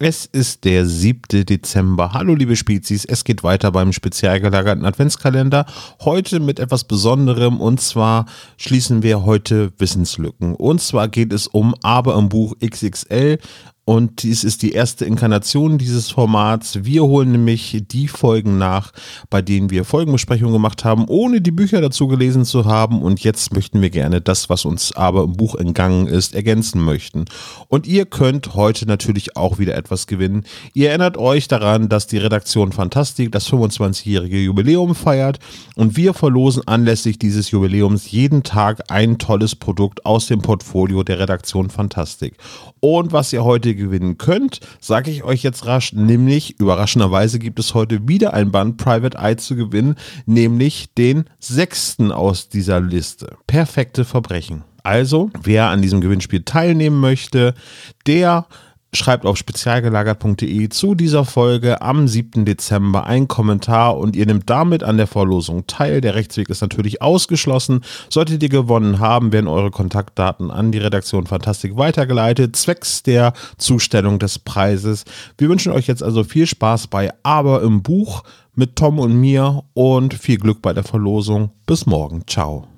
Es ist der 7. Dezember. Hallo liebe Spezies, es geht weiter beim spezial gelagerten Adventskalender. Heute mit etwas Besonderem und zwar schließen wir heute Wissenslücken. Und zwar geht es um Aber im Buch XXL und dies ist die erste Inkarnation dieses Formats. Wir holen nämlich die Folgen nach, bei denen wir Folgenbesprechungen gemacht haben, ohne die Bücher dazu gelesen zu haben. Und jetzt möchten wir gerne das, was uns aber im Buch entgangen ist, ergänzen möchten. Und ihr könnt heute natürlich auch wieder etwas gewinnen. Ihr erinnert euch daran, dass die Redaktion Fantastik das 25-jährige Jubiläum feiert. Und wir verlosen anlässlich dieses Jubiläums jeden Tag ein tolles Produkt aus dem Portfolio der Redaktion Fantastik. Und was ihr heute gewinnen könnt, sage ich euch jetzt rasch, nämlich überraschenderweise gibt es heute wieder ein Band Private Eye zu gewinnen, nämlich den sechsten aus dieser Liste. Perfekte Verbrechen. Also, wer an diesem Gewinnspiel teilnehmen möchte, der schreibt auf spezialgelagert.de zu dieser Folge am 7. Dezember einen Kommentar und ihr nehmt damit an der Verlosung teil. Der Rechtsweg ist natürlich ausgeschlossen. Solltet ihr gewonnen haben, werden eure Kontaktdaten an die Redaktion Fantastik weitergeleitet, zwecks der Zustellung des Preises. Wir wünschen euch jetzt also viel Spaß bei Aber im Buch mit Tom und mir und viel Glück bei der Verlosung. Bis morgen. Ciao.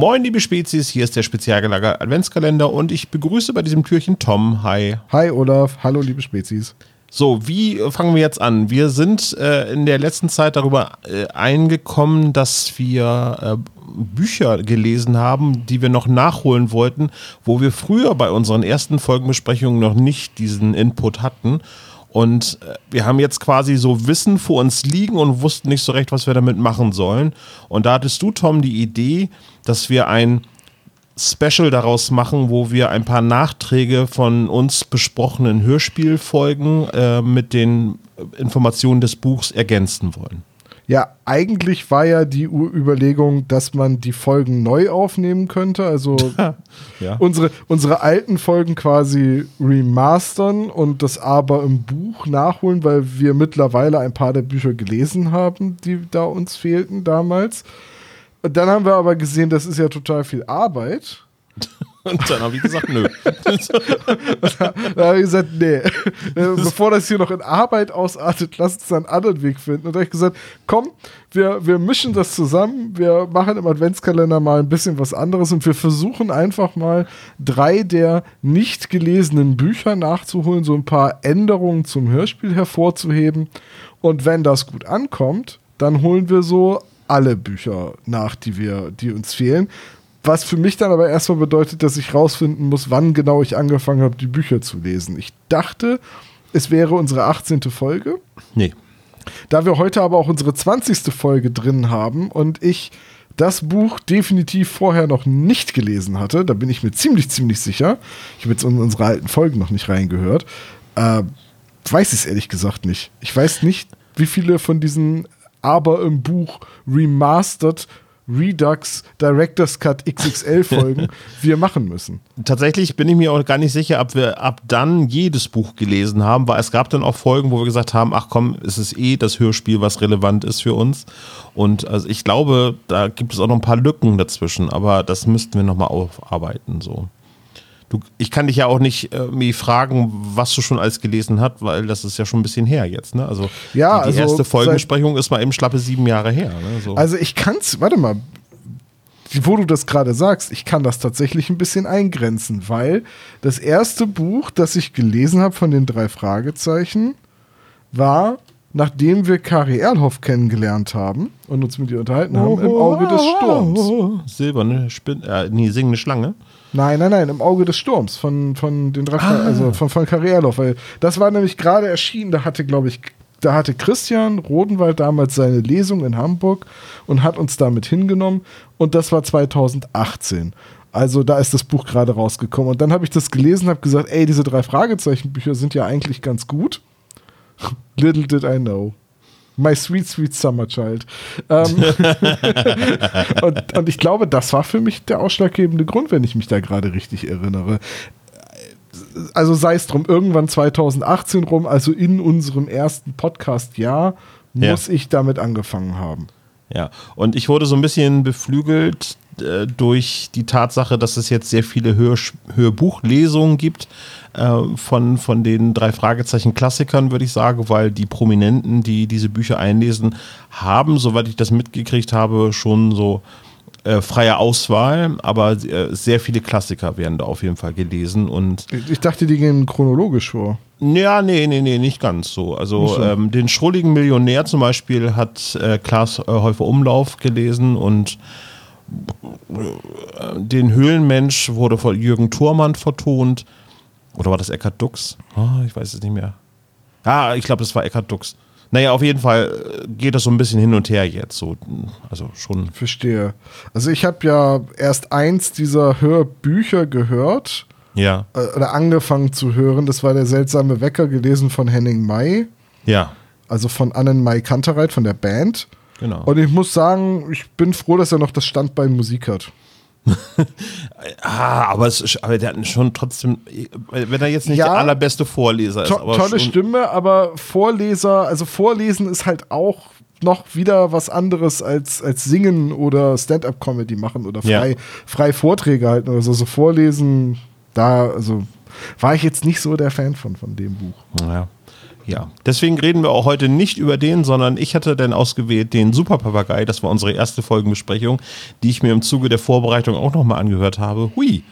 Moin, liebe Spezies, hier ist der spezialgelagerte Adventskalender und ich begrüße bei diesem Türchen Tom. Hi. Hi Olaf, hallo liebe Spezies. So, wie fangen wir jetzt an? Wir sind äh, in der letzten Zeit darüber äh, eingekommen, dass wir äh, Bücher gelesen haben, die wir noch nachholen wollten, wo wir früher bei unseren ersten Folgenbesprechungen noch nicht diesen Input hatten. Und äh, wir haben jetzt quasi so Wissen vor uns liegen und wussten nicht so recht, was wir damit machen sollen. Und da hattest du, Tom, die Idee, dass wir ein Special daraus machen, wo wir ein paar Nachträge von uns besprochenen Hörspielfolgen äh, mit den Informationen des Buchs ergänzen wollen. Ja, eigentlich war ja die Überlegung, dass man die Folgen neu aufnehmen könnte. Also ja. unsere, unsere alten Folgen quasi remastern und das aber im Buch nachholen, weil wir mittlerweile ein paar der Bücher gelesen haben, die da uns fehlten damals. Und dann haben wir aber gesehen, das ist ja total viel Arbeit. Und dann habe ich gesagt, nö. da habe ich gesagt, nee. Bevor das hier noch in Arbeit ausartet, lass uns einen anderen Weg finden. Und da habe ich gesagt, komm, wir, wir mischen das zusammen. Wir machen im Adventskalender mal ein bisschen was anderes und wir versuchen einfach mal drei der nicht gelesenen Bücher nachzuholen, so ein paar Änderungen zum Hörspiel hervorzuheben. Und wenn das gut ankommt, dann holen wir so alle Bücher nach, die wir, die uns fehlen. Was für mich dann aber erstmal bedeutet, dass ich rausfinden muss, wann genau ich angefangen habe, die Bücher zu lesen. Ich dachte, es wäre unsere 18. Folge. Nee. Da wir heute aber auch unsere 20. Folge drin haben und ich das Buch definitiv vorher noch nicht gelesen hatte, da bin ich mir ziemlich, ziemlich sicher. Ich habe jetzt in unsere alten Folgen noch nicht reingehört. Äh, weiß ich es ehrlich gesagt nicht. Ich weiß nicht, wie viele von diesen aber im Buch remastered Redux Director's Cut XXL Folgen wir machen müssen. Tatsächlich bin ich mir auch gar nicht sicher, ob wir ab dann jedes Buch gelesen haben, weil es gab dann auch Folgen, wo wir gesagt haben, ach komm, es ist eh das Hörspiel, was relevant ist für uns. Und also ich glaube, da gibt es auch noch ein paar Lücken dazwischen, aber das müssten wir nochmal aufarbeiten, so. Du, ich kann dich ja auch nicht äh, fragen, was du schon alles gelesen hast, weil das ist ja schon ein bisschen her jetzt. Ne? Also ja, die, die also erste Folgensprechung ist mal eben schlappe sieben Jahre her. Ne? So. Also ich kann's, warte mal, wo du das gerade sagst, ich kann das tatsächlich ein bisschen eingrenzen, weil das erste Buch, das ich gelesen habe von den drei Fragezeichen, war, nachdem wir Kari Erlhoff kennengelernt haben und uns mit ihr unterhalten haben, im Auge des Sturms. Silberne Spin äh, nee, singende Schlange. Nein, nein, nein, im Auge des Sturms von, von den drei, ah. also von, von Karrierloff, weil das war nämlich gerade erschienen, da hatte, glaube ich, da hatte Christian Rodenwald damals seine Lesung in Hamburg und hat uns damit hingenommen und das war 2018. Also da ist das Buch gerade rausgekommen. Und dann habe ich das gelesen, habe gesagt, ey, diese drei Fragezeichenbücher sind ja eigentlich ganz gut. Little did I know. My sweet, sweet summer child. Ähm und, und ich glaube, das war für mich der ausschlaggebende Grund, wenn ich mich da gerade richtig erinnere. Also sei es drum, irgendwann 2018 rum, also in unserem ersten Podcast-Jahr, muss ja. ich damit angefangen haben. Ja, und ich wurde so ein bisschen beflügelt äh, durch die Tatsache, dass es jetzt sehr viele Hör Hörbuchlesungen gibt äh, von, von den drei Fragezeichen Klassikern, würde ich sagen, weil die Prominenten, die diese Bücher einlesen, haben, soweit ich das mitgekriegt habe, schon so äh, freie Auswahl, aber äh, sehr viele Klassiker werden da auf jeden Fall gelesen und ich dachte, die gehen chronologisch vor. Ja, nee, nee, nee, nicht ganz so. Also so. Ähm, den schrulligen Millionär zum Beispiel hat äh, Klaas äh, Häufer Umlauf gelesen und äh, den Höhlenmensch wurde von Jürgen Thurmann vertont. Oder war das Eckhard Dux? Oh, ich weiß es nicht mehr. Ah, ich glaube, es war Eckhard Dux. Naja, auf jeden Fall äh, geht das so ein bisschen hin und her jetzt. So, also schon. Verstehe. Also ich habe ja erst eins dieser Hörbücher gehört. Ja. Äh, oder angefangen zu hören. Das war der seltsame Wecker, gelesen von Henning May. Ja. Also von Annen May Kantereit von der Band. Genau. Und ich muss sagen, ich bin froh, dass er noch das Standbein Musik hat. ah, aber, es, aber der hat schon trotzdem, wenn er jetzt nicht ja, der allerbeste Vorleser ist. To tolle Stimme, aber Vorleser, also Vorlesen ist halt auch noch wieder was anderes als, als Singen oder Stand-up-Comedy machen oder frei, ja. frei Vorträge halten oder so. So Vorlesen, da, also war ich jetzt nicht so der Fan von, von dem Buch. Ja. Ja, deswegen reden wir auch heute nicht über den, sondern ich hatte dann ausgewählt den Super Papagei. Das war unsere erste Folgenbesprechung, die ich mir im Zuge der Vorbereitung auch nochmal angehört habe. Hui.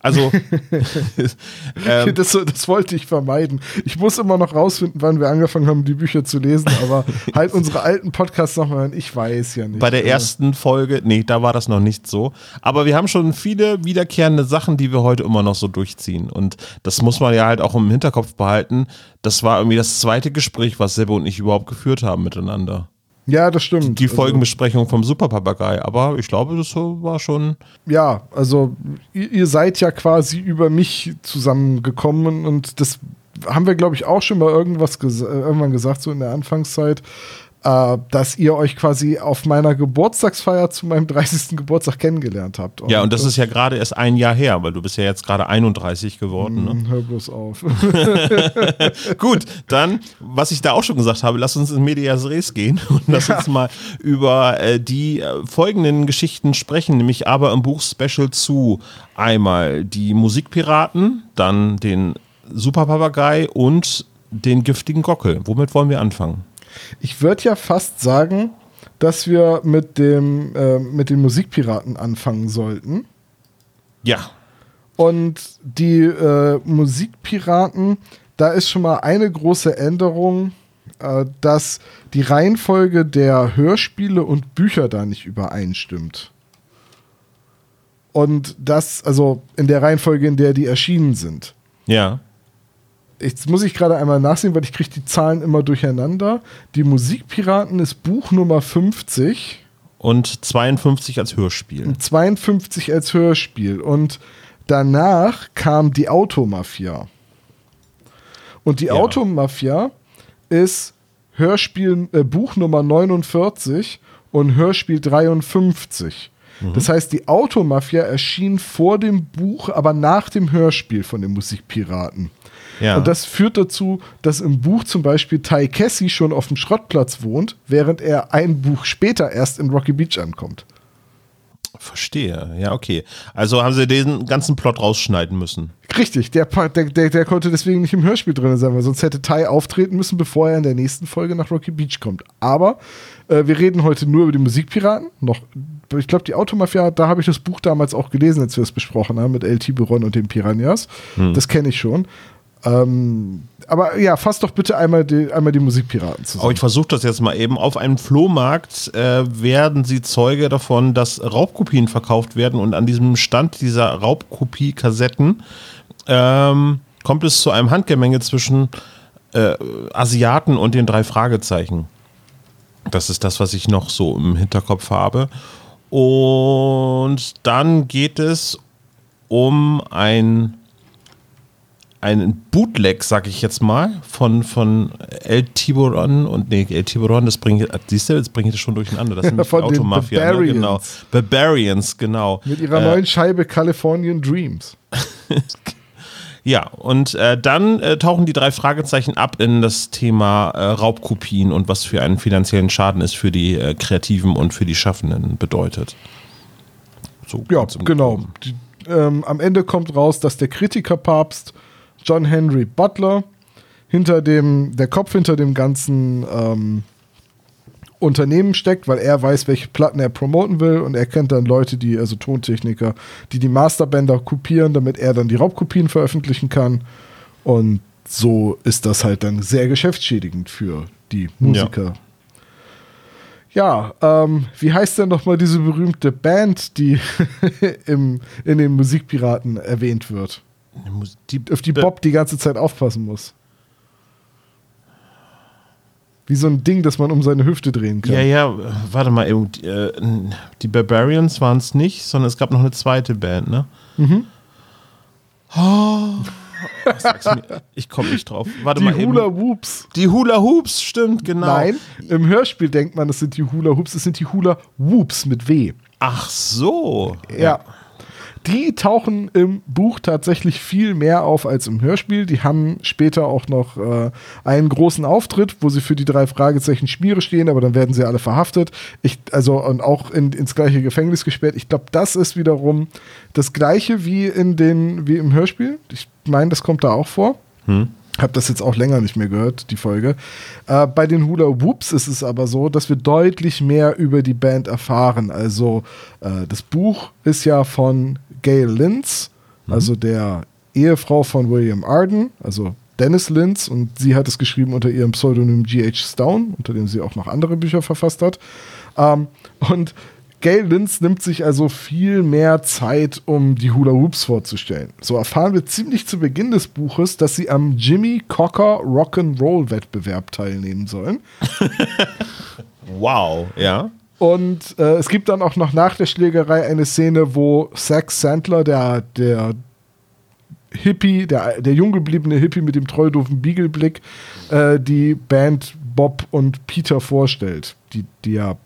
Also, ähm, das, das, wollte ich vermeiden. Ich muss immer noch rausfinden, wann wir angefangen haben, die Bücher zu lesen, aber halt unsere alten Podcasts nochmal, ich weiß ja nicht. Bei der ersten Folge, nee, da war das noch nicht so. Aber wir haben schon viele wiederkehrende Sachen, die wir heute immer noch so durchziehen. Und das muss man ja halt auch im Hinterkopf behalten. Das war irgendwie das zweite Gespräch, was Sebo und ich überhaupt geführt haben miteinander. Ja, das stimmt. Die, also Folgenbesprechung vom Superpapagei, aber ich glaube, das war schon. Ja, also ihr, ihr seid ja quasi über mich zusammengekommen und das haben wir, glaube ich, auch schon mal irgendwas ges irgendwann gesagt, so in der Anfangszeit äh, dass ihr euch quasi auf meiner Geburtstagsfeier zu meinem 30. Geburtstag kennengelernt habt. Und ja, und das, das ist ja gerade erst ein Jahr her, weil du bist ja jetzt gerade 31 geworden. Ne? Hm, hör bloß auf. Gut, dann, was ich da auch schon gesagt habe, lass uns in Medias Res gehen und lass ja. uns mal über äh, die äh, folgenden Geschichten sprechen, nämlich aber im Buch Special zu einmal die Musikpiraten, dann den Superpapagei und den giftigen Gockel. Womit wollen wir anfangen? Ich würde ja fast sagen, dass wir mit, dem, äh, mit den Musikpiraten anfangen sollten. Ja. Und die äh, Musikpiraten, da ist schon mal eine große Änderung, äh, dass die Reihenfolge der Hörspiele und Bücher da nicht übereinstimmt. Und das, also in der Reihenfolge, in der die erschienen sind. Ja. Jetzt muss ich gerade einmal nachsehen, weil ich kriege die Zahlen immer durcheinander. Die Musikpiraten ist Buch Nummer 50. Und 52 als Hörspiel. Und 52 als Hörspiel. Und danach kam die Automafia. Und die ja. Automafia ist Hörspiel, äh, Buch Nummer 49 und Hörspiel 53. Mhm. Das heißt, die Automafia erschien vor dem Buch, aber nach dem Hörspiel von den Musikpiraten. Ja. Und das führt dazu, dass im Buch zum Beispiel Ty Cassie schon auf dem Schrottplatz wohnt, während er ein Buch später erst in Rocky Beach ankommt. Verstehe, ja, okay. Also haben sie den ganzen Plot rausschneiden müssen. Richtig, der, der, der, der konnte deswegen nicht im Hörspiel drin sein, weil sonst hätte Ty auftreten müssen, bevor er in der nächsten Folge nach Rocky Beach kommt. Aber äh, wir reden heute nur über die Musikpiraten. Noch, ich glaube, die Automafia, da habe ich das Buch damals auch gelesen, als wir es besprochen haben, mit El Tiburon und den Piranhas. Hm. Das kenne ich schon. Ähm, aber ja, fass doch bitte einmal die, einmal die Musikpiraten zusammen. Oh, ich versuche das jetzt mal eben. Auf einem Flohmarkt äh, werden sie Zeuge davon, dass Raubkopien verkauft werden und an diesem Stand dieser Raubkopie-Kassetten ähm, kommt es zu einem Handgemenge zwischen äh, Asiaten und den drei Fragezeichen. Das ist das, was ich noch so im Hinterkopf habe. Und dann geht es um ein ein Bootleg, sag ich jetzt mal, von, von El Tiburon und nee, El Tiburon, das bringt, siehst du, jetzt bringe ich das schon durcheinander. Das sind die Von Automafia, ne? Barbarians. genau. Barbarians, genau. Mit ihrer neuen Scheibe Californian Dreams. Ja, und äh, dann äh, tauchen die drei Fragezeichen ab in das Thema äh, Raubkopien und was für einen finanziellen Schaden es für die äh, Kreativen und für die Schaffenden bedeutet. So Ja, genau. Die, ähm, am Ende kommt raus, dass der Kritikerpapst John Henry Butler hinter dem, der Kopf hinter dem ganzen ähm, Unternehmen steckt, weil er weiß, welche Platten er promoten will und er kennt dann Leute, die, also Tontechniker, die die Masterbänder kopieren, damit er dann die Raubkopien veröffentlichen kann. Und so ist das halt dann sehr geschäftsschädigend für die Musiker. Ja, ähm, wie heißt denn nochmal diese berühmte Band, die im, in den Musikpiraten erwähnt wird? Die, Auf die Bob die ganze Zeit aufpassen muss. Wie so ein Ding, das man um seine Hüfte drehen kann. Ja, ja, warte mal, die, äh, die Barbarians waren es nicht, sondern es gab noch eine zweite Band, ne? Mhm. Oh. Ich komme nicht drauf. Warte die mal eben. Hula Whoops. Die Hula Hoops, stimmt, genau. Nein, im Hörspiel denkt man, es sind die Hula Hoops, es sind die Hula Whoops mit W. Ach so. Ja. Die tauchen im Buch tatsächlich viel mehr auf als im Hörspiel. Die haben später auch noch äh, einen großen Auftritt, wo sie für die drei Fragezeichen Schmiere stehen, aber dann werden sie alle verhaftet. Ich, also und auch in, ins gleiche Gefängnis gesperrt. Ich glaube, das ist wiederum das gleiche wie in den, wie im Hörspiel. Ich meine, das kommt da auch vor. Hab das jetzt auch länger nicht mehr gehört, die Folge. Äh, bei den Hula Whoops ist es aber so, dass wir deutlich mehr über die Band erfahren. Also äh, das Buch ist ja von Gail Linz, also der Ehefrau von William Arden, also Dennis Linz, und sie hat es geschrieben unter ihrem Pseudonym G.H. Stone, unter dem sie auch noch andere Bücher verfasst hat. Ähm, und Gail Linz nimmt sich also viel mehr Zeit, um die Hula Hoops vorzustellen. So erfahren wir ziemlich zu Beginn des Buches, dass sie am Jimmy Cocker Rock'n'Roll Wettbewerb teilnehmen sollen. Wow, ja. Und äh, es gibt dann auch noch nach der Schlägerei eine Szene, wo Zack Sandler, der, der Hippie, der, der jung gebliebene Hippie mit dem treudofen Beagle-Blick, äh, die Band Bob und Peter vorstellt, die, die ja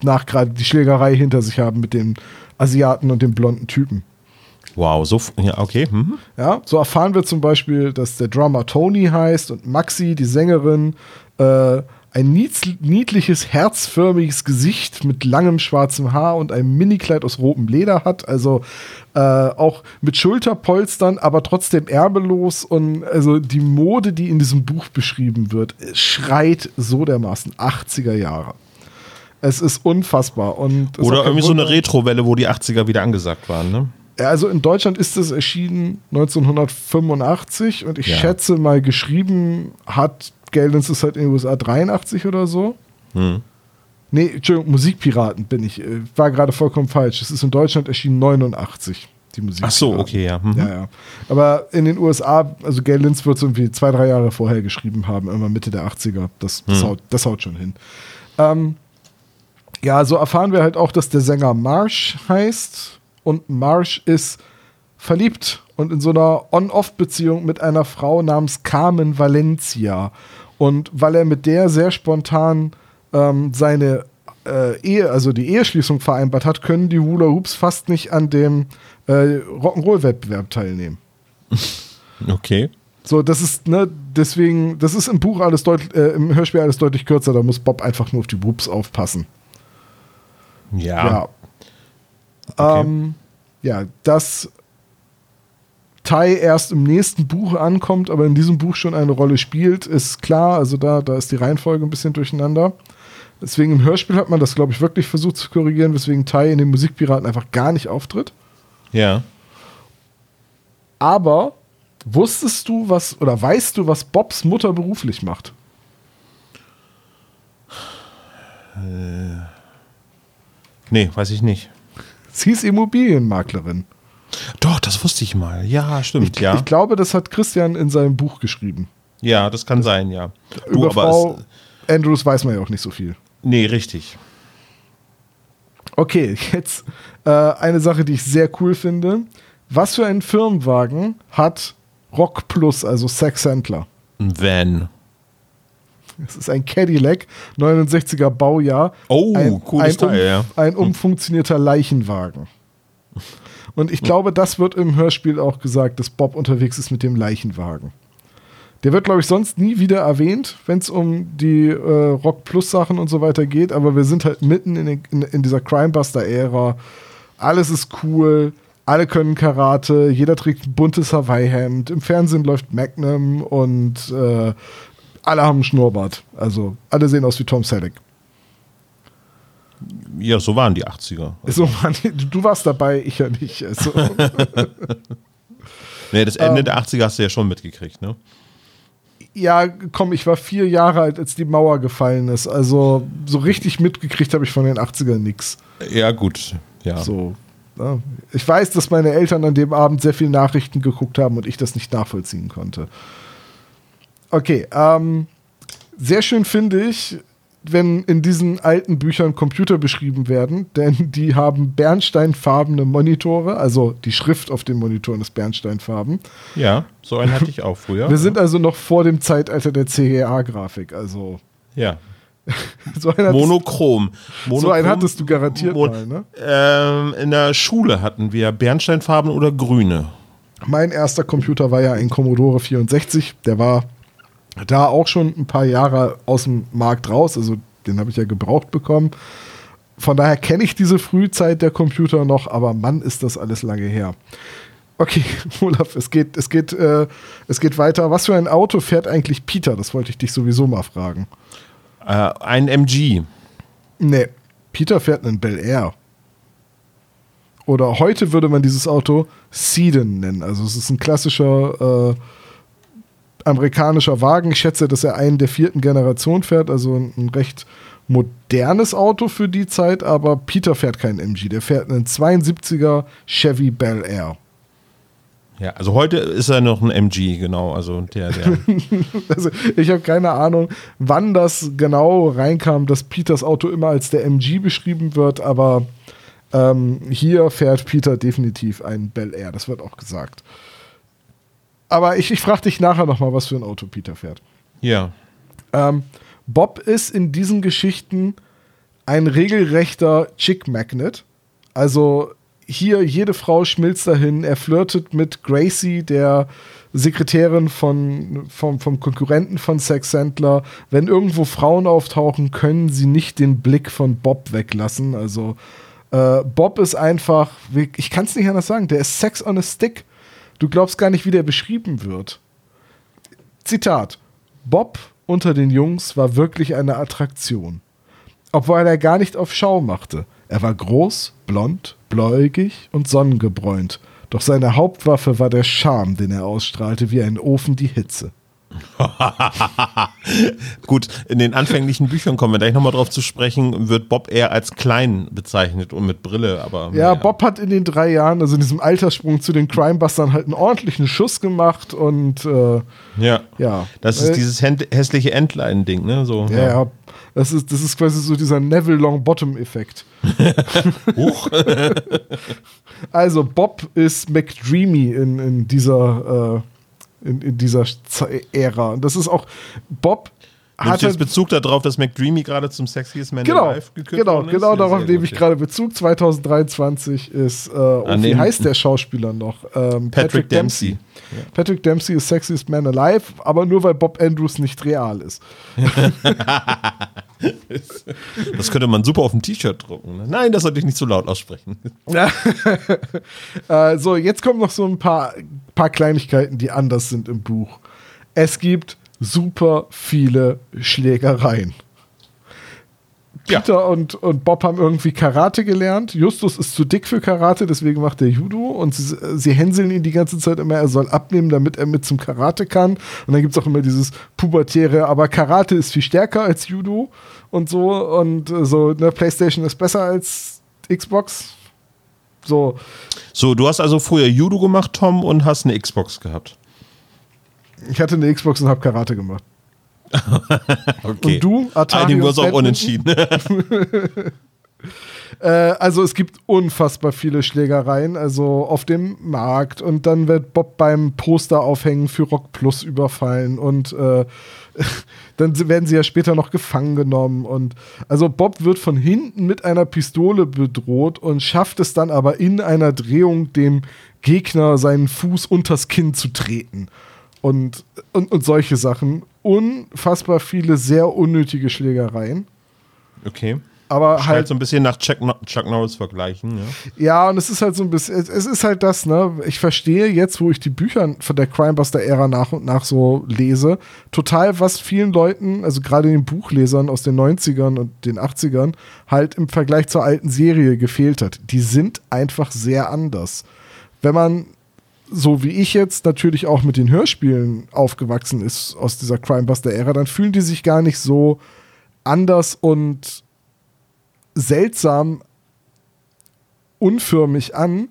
nach gerade die Schlägerei hinter sich haben mit dem Asiaten und dem blonden Typen. Wow, so, ja, okay. Mhm. Ja, so erfahren wir zum Beispiel, dass der Drummer Tony heißt und Maxi, die Sängerin, äh, ein niedl- niedliches, herzförmiges Gesicht mit langem schwarzem Haar und einem Minikleid aus rotem Leder hat. Also äh, auch mit Schulterpolstern, aber trotzdem erbellos. Und also die Mode, die in diesem Buch beschrieben wird, schreit so dermaßen 80er Jahre. Es ist unfassbar. Und Oder irgendwie so eine Wunder- Retrowelle, wo die 80er wieder angesagt waren, ne? ja, also in Deutschland ist es erschienen 1985 und ich Ja. schätze mal geschrieben hat Geldens ist halt in den USA 83 oder so. Hm. Nee, Entschuldigung, Musikpiraten bin ich. äh, War gerade vollkommen falsch. Es ist in Deutschland erschienen 89, die Musik. Ach so, okay, ja. Mhm. Ja, ja. Aber in den USA, also Gail Lynch wird es irgendwie zwei, drei Jahre vorher geschrieben haben, immer Mitte der 80er. Das, das, haut, das haut schon hin. Ähm, ja, so erfahren wir halt auch, dass der Sänger Marsh heißt. Und Marsh ist verliebt und in so einer On-Off-Beziehung mit einer Frau namens Carmen Valencia. Und weil er mit der sehr spontan ähm, seine äh, Ehe, also die Eheschließung vereinbart hat, können die Hula Hoops fast nicht an dem äh, Rock'n'Roll-Wettbewerb teilnehmen. Okay. So, das ist, ne, deswegen, das ist im Buch alles deutlich, äh, im Hörspiel alles deutlich kürzer, da muss Bob einfach nur auf die Whoops aufpassen. Ja. Ja. Ähm, ja, dass Tai erst im nächsten Buch ankommt, aber in diesem Buch schon eine Rolle spielt, ist klar. Also da, da ist die Reihenfolge ein bisschen durcheinander. Deswegen im Hörspiel hat man das, glaube ich, wirklich versucht zu korrigieren, weswegen Tai in den Musikpiraten einfach gar nicht auftritt. Ja. Aber wusstest du, was oder weißt du, was Bobs Mutter beruflich macht? Nee, weiß ich nicht. Sie ist Immobilienmaklerin. Doch, das wusste ich mal. Ja, stimmt, ja. Ich glaube, das hat Christian in seinem Buch geschrieben. ja, das kann sein, ja. Du, Über aber Frau es, Andrews weiß man ja auch nicht so viel. nee, richtig. Okay, jetzt äh, eine Sache, die ich sehr cool finde. Was für einen Firmenwagen hat Rock Plus, also Sex Sandler? Ein Van. Es ist ein Cadillac, 69er Baujahr. Oh, ein, cooles ein, Teil, ja. Ein umfunktionierter Leichenwagen. Und ich glaube, das wird im Hörspiel auch gesagt, dass Bob unterwegs ist mit dem Leichenwagen. Der wird, glaube ich, sonst nie wieder erwähnt, wenn es um die äh, Rock Plus Sachen und so weiter geht. Aber wir sind halt mitten in, den, in, in dieser Crimebuster-Ära. Alles ist cool. Alle können Karate. Jeder trägt ein buntes Hawaii-Hemd. Im Fernsehen läuft Magnum und äh, alle haben einen Schnurrbart. Also alle sehen aus wie Tom Selleck. Ja, so waren die 80er. So, Mann, du warst dabei, ich ja nicht. Also. nee, das Ende der 80er hast du ja schon mitgekriegt, ne? Ja, komm, ich war vier Jahre alt, als die Mauer gefallen ist. Also so richtig mitgekriegt habe ich von den 80ern nichts. Ja, gut. Ja. So. Ja. Ich weiß, dass meine Eltern an dem Abend sehr viele Nachrichten geguckt haben und ich das nicht nachvollziehen konnte. Okay, ähm, sehr schön finde ich, wenn in diesen alten Büchern Computer beschrieben werden, denn die haben bernsteinfarbene Monitore, also die Schrift auf den Monitoren ist bernsteinfarben. Ja, so einen hatte ich auch früher. Wir sind also noch vor dem Zeitalter der CGA-Grafik, also. Ja. so einen Monochrom. Monochrom. So einen hattest du garantiert Mon mal, ne? Ähm, in der Schule hatten wir Bernsteinfarben oder grüne. Mein erster Computer war ja ein Commodore 64, der war da auch schon ein paar Jahre aus dem Markt raus. Also den habe ich ja gebraucht bekommen. Von daher kenne ich diese Frühzeit der Computer noch, aber Mann, ist das alles lange her. Okay, Olaf, es geht, es geht, äh, es geht weiter. Was für ein Auto fährt eigentlich Peter? Das wollte ich dich sowieso mal fragen. Äh, ein MG. Nee, Peter fährt einen Bel Air. Oder heute würde man dieses Auto Sedan nennen. Also es ist ein klassischer äh, amerikanischer Wagen. Ich schätze, dass er einen der vierten Generation fährt, also ein, recht modernes Auto für die Zeit, aber Peter fährt keinen MG, der fährt einen 72er Chevy Bel Air. Ja, also heute ist er noch ein MG, genau, also der, der. also ich habe keine Ahnung, wann das genau reinkam, dass Peters Auto immer als der MG beschrieben wird, aber ähm, hier fährt Peter definitiv ein Bel Air, das wird auch gesagt. Aber ich, ich frage dich nachher nochmal, was für ein Auto Peter fährt. Ja. Ähm, Bob ist in diesen Geschichten ein regelrechter Chick Magnet. Also hier jede Frau schmilzt dahin. Er flirtet mit Gracie, der Sekretärin von, vom, vom Konkurrenten von Sex Sandler. Wenn irgendwo Frauen auftauchen, können sie nicht den Blick von Bob weglassen. Also äh, Bob ist einfach, ich kann es nicht anders sagen, der ist Sex on a Stick. Du glaubst gar nicht, wie der beschrieben wird. Zitat: Bob unter den Jungs war wirklich eine Attraktion. Obwohl er gar nicht auf Schau machte. Er war groß, blond, bläugig und sonnengebräunt. Doch seine Hauptwaffe war der Charme, den er ausstrahlte wie ein Ofen die Hitze. Gut, in den anfänglichen Büchern kommen wir gleich nochmal drauf zu sprechen, wird Bob eher als klein bezeichnet und mit Brille, aber. Ja, ja, Bob hat in den drei Jahren, also in diesem Alterssprung zu den Crimebustern, halt einen ordentlichen Schuss gemacht und äh, ja. ja. Das ist äh, dieses hässliche Entlein-Ding, ne? So, ja, ja. Das ist, das ist quasi so dieser Neville Longbottom-Effekt. Huch. also, Bob ist McDreamy in, in dieser äh, in, in dieser Ära. Und das ist auch Bob. Hat jetzt Bezug darauf, dass McDreamy gerade zum Sexiest Man genau, Alive gekürt Genau, ist? genau darauf nehme ich gerade Bezug. 2023 ist, äh, oh, wie heißt der Schauspieler noch? Ähm, Patrick, Patrick, Dempsey. Dempsey. Ja. Patrick Dempsey ist Sexiest Man Alive, aber nur weil Bob Andrews nicht real ist. das könnte man super auf ein T-Shirt drucken. Ne? Nein, das sollte ich nicht zu so laut aussprechen. äh, so, jetzt kommen noch so ein paar, paar Kleinigkeiten, die anders sind im Buch. Es gibt super viele Schlägereien. Peter ja. und, und Bob haben irgendwie Karate gelernt. Justus ist zu dick für Karate, deswegen macht er Judo. Und sie, sie hänseln ihn die ganze Zeit immer, er soll abnehmen, damit er mit zum Karate kann. Und dann gibt es auch immer dieses pubertäre, aber Karate ist viel stärker als Judo und so. Und äh, so, ne, PlayStation ist besser als Xbox. So. So, du hast also früher Judo gemacht, Tom, und hast eine Xbox gehabt. Ich hatte eine Xbox und habe Karate gemacht. okay. Und du? Atari Einigen wir uns auch unentschieden. äh, also es gibt unfassbar viele Schlägereien, also auf dem Markt und dann wird Bob beim Poster aufhängen für Rock Plus überfallen und äh, dann werden sie ja später noch gefangen genommen und also Bob wird von hinten mit einer Pistole bedroht und schafft es dann aber in einer Drehung dem Gegner seinen Fuß unters Kinn zu treten und, und, und solche Sachen. Unfassbar viele sehr unnötige Schlägereien. Okay. Aber Halt halt so ein bisschen nach Chuck, Chuck Norris vergleichen. Ja. Ja, und es ist halt so ein bisschen, es, es ist halt das, ne? Ich verstehe jetzt, wo ich die Bücher von der Crimebuster-Ära nach und nach so lese, total, was vielen Leuten, also gerade den Buchlesern aus den 90ern und den 80ern, halt im Vergleich zur alten Serie gefehlt hat. Die sind einfach sehr anders. Wenn man, so wie ich jetzt, natürlich auch mit den Hörspielen aufgewachsen ist aus dieser Crimebuster-Ära, dann fühlen die sich gar nicht so anders und seltsam unförmig an.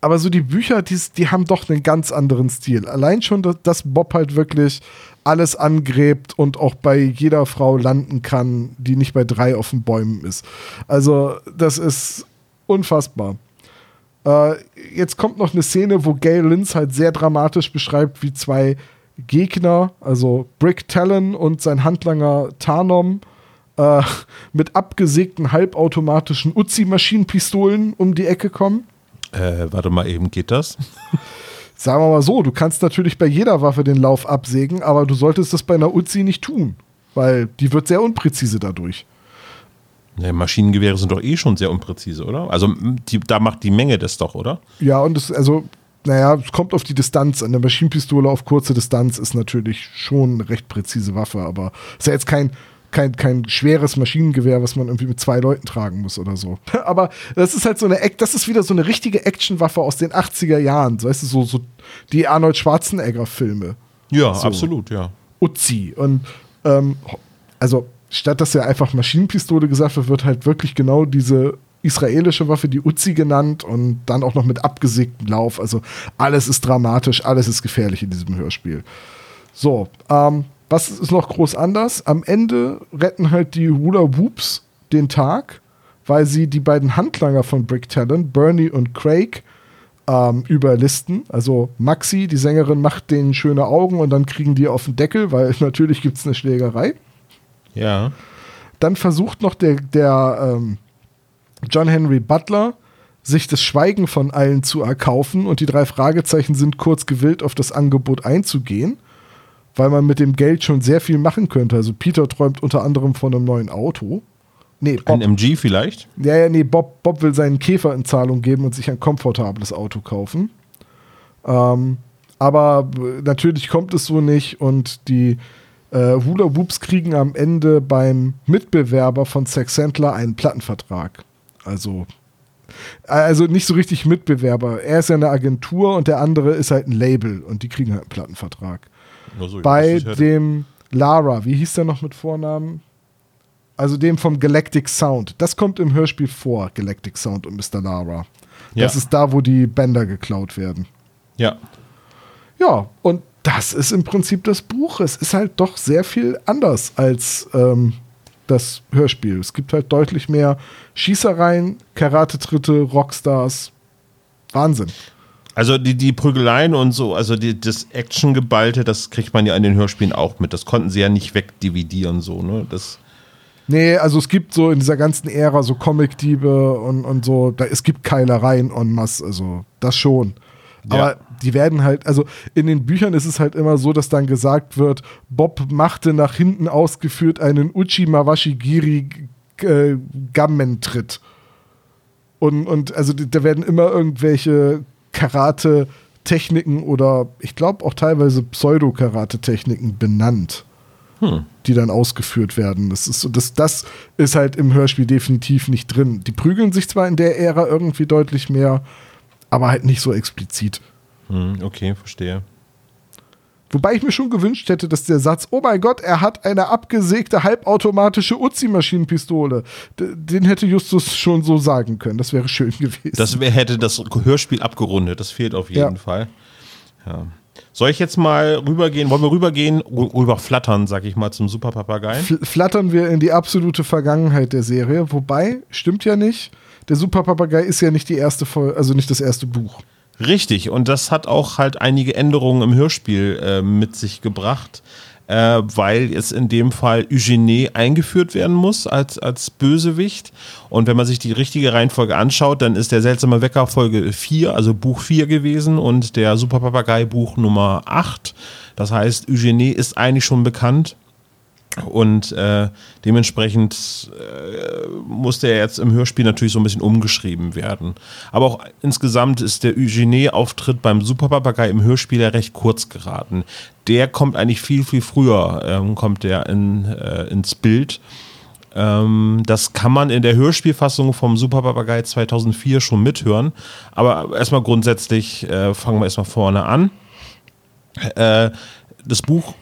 Aber so die Bücher, die, die haben doch einen ganz anderen Stil. Allein schon, dass, Bob halt wirklich alles angräbt und auch bei jeder Frau landen kann, die nicht bei drei auf den Bäumen ist. Also, das ist unfassbar. Äh, jetzt kommt noch eine Szene, wo Gail Lynch halt sehr dramatisch beschreibt, wie zwei Gegner, also Brick Talon und sein Handlanger Tarnom, äh, mit abgesägten halbautomatischen Uzi-Maschinenpistolen um die Ecke kommen. Äh, warte mal eben, geht das? Sagen wir mal so, du kannst natürlich bei jeder Waffe den Lauf absägen, aber du solltest das bei einer Uzi nicht tun, weil die wird sehr unpräzise dadurch. Ne, Maschinengewehre sind doch eh schon sehr unpräzise, oder? Also die, da macht die Menge das doch, oder? Ja, und es, also, naja, es kommt auf die Distanz an. Der Maschinenpistole auf kurze Distanz ist natürlich schon eine recht präzise Waffe, aber ist ja jetzt kein, kein, kein schweres Maschinengewehr, was man irgendwie mit zwei Leuten tragen muss oder so. aber das ist halt so eine, das ist wieder so eine richtige Actionwaffe aus den 80er Jahren. So, weißt du, so, so die Arnold Schwarzenegger-Filme. Ja, So. absolut, ja. Uzi. Und ähm, also statt dass ja einfach Maschinenpistole gesagt wird, wird halt wirklich genau diese israelische Waffe, die Uzi genannt und dann auch noch mit abgesägtem Lauf. Also alles ist dramatisch, alles ist gefährlich in diesem Hörspiel. So, ähm, was ist noch groß anders? Am Ende retten halt die Hula Whoops den Tag, weil sie die beiden Handlanger von Brick Talon, Bernie und Craig, ähm, überlisten. Also Maxi, die Sängerin, macht denen schöne Augen und dann kriegen die auf den Deckel, weil natürlich gibt es eine Schlägerei. Ja. Dann versucht noch der, der ähm, John Henry Butler, sich das Schweigen von allen zu erkaufen und die drei Fragezeichen sind kurz gewillt, auf das Angebot einzugehen, weil man mit dem Geld schon sehr viel machen könnte. Also Peter träumt unter anderem von einem neuen Auto. Nee, Bob, Ein MG vielleicht? ja, ja, nee, Bob, Bob will seinen Käfer in Zahlung geben und sich ein komfortables Auto kaufen. Ähm, aber natürlich kommt es so nicht und die äh, Hula Whoops kriegen am Ende beim Mitbewerber von Sex Sandler einen Plattenvertrag. Also, also nicht so richtig Mitbewerber. Er ist ja eine Agentur und der andere ist halt ein Label und die kriegen halt einen Plattenvertrag. So, Bei das dem Lara, wie hieß der noch mit Vornamen? Also dem vom Galactic Sound. Das kommt im Hörspiel vor, Galactic Sound und Mr. Lara. Das Ja. ist da, wo die Bänder geklaut werden. Ja. Ja, und das ist im Prinzip das Buch. Es ist halt doch sehr viel anders als ähm, das Hörspiel. Es gibt halt deutlich mehr Schießereien, Karate-Tritte, Rockstars. Wahnsinn. Also die, die Prügeleien und so, also die, das Actiongeballte, das kriegt man ja in den Hörspielen auch mit. Das konnten sie ja nicht wegdividieren, so, ne? Das, Nee, also es gibt so in dieser ganzen Ära so Comic-Diebe und, und so, da, es gibt Keilereien en masse, also das schon. Aber Ja. die werden halt, also in den Büchern ist es halt immer so, dass dann gesagt wird, Bob machte nach hinten ausgeführt einen Uchi Mawashi Giri äh, Gammen-Tritt. Und, und also da werden immer irgendwelche Karate-Techniken oder ich glaube auch teilweise Pseudo-Karate-Techniken benannt die dann ausgeführt werden. Das ist, das, das ist halt im Hörspiel definitiv nicht drin. Die prügeln sich zwar in der Ära irgendwie deutlich mehr, aber halt nicht so explizit. hm, okay, verstehe. Wobei ich mir schon gewünscht hätte, dass der Satz, oh mein Gott, er hat eine abgesägte halbautomatische Uzi-Maschinenpistole, den hätte Justus schon so sagen können. Das wäre schön gewesen. Das wär, hätte das Hörspiel abgerundet, das fehlt auf jeden Ja. Fall. Ja. Soll ich jetzt mal rübergehen? Wollen wir rübergehen, rü- rüberflattern, sag ich mal, zum Superpapageien? Fl- flattern wir in die absolute Vergangenheit der Serie. Wobei, stimmt ja nicht. Der Superpapagei ist ja nicht die erste Folge, also nicht das erste Buch. Richtig, und das hat auch halt einige Änderungen im Hörspiel äh, mit sich gebracht, äh, weil es in dem Fall Eugenie eingeführt werden muss als, als Bösewicht. Und wenn man sich die richtige Reihenfolge anschaut, dann ist der seltsame Wecker Folge 4, also Buch 4 gewesen und der Superpapagei Buch Nummer 8. Das heißt, Eugenie ist eigentlich schon bekannt. Und äh, dementsprechend äh, musste er jetzt im Hörspiel natürlich so ein bisschen umgeschrieben werden. Aber auch insgesamt ist der Eugenie-Auftritt beim Superpapagei im Hörspiel ja recht kurz geraten. Der kommt eigentlich viel, viel früher, ähm, kommt der in, äh, ins Bild. Ähm, das kann man in der Hörspielfassung vom Superpapagei 2004 schon mithören. Aber erstmal grundsätzlich äh, fangen wir erstmal vorne an. Äh, das Buch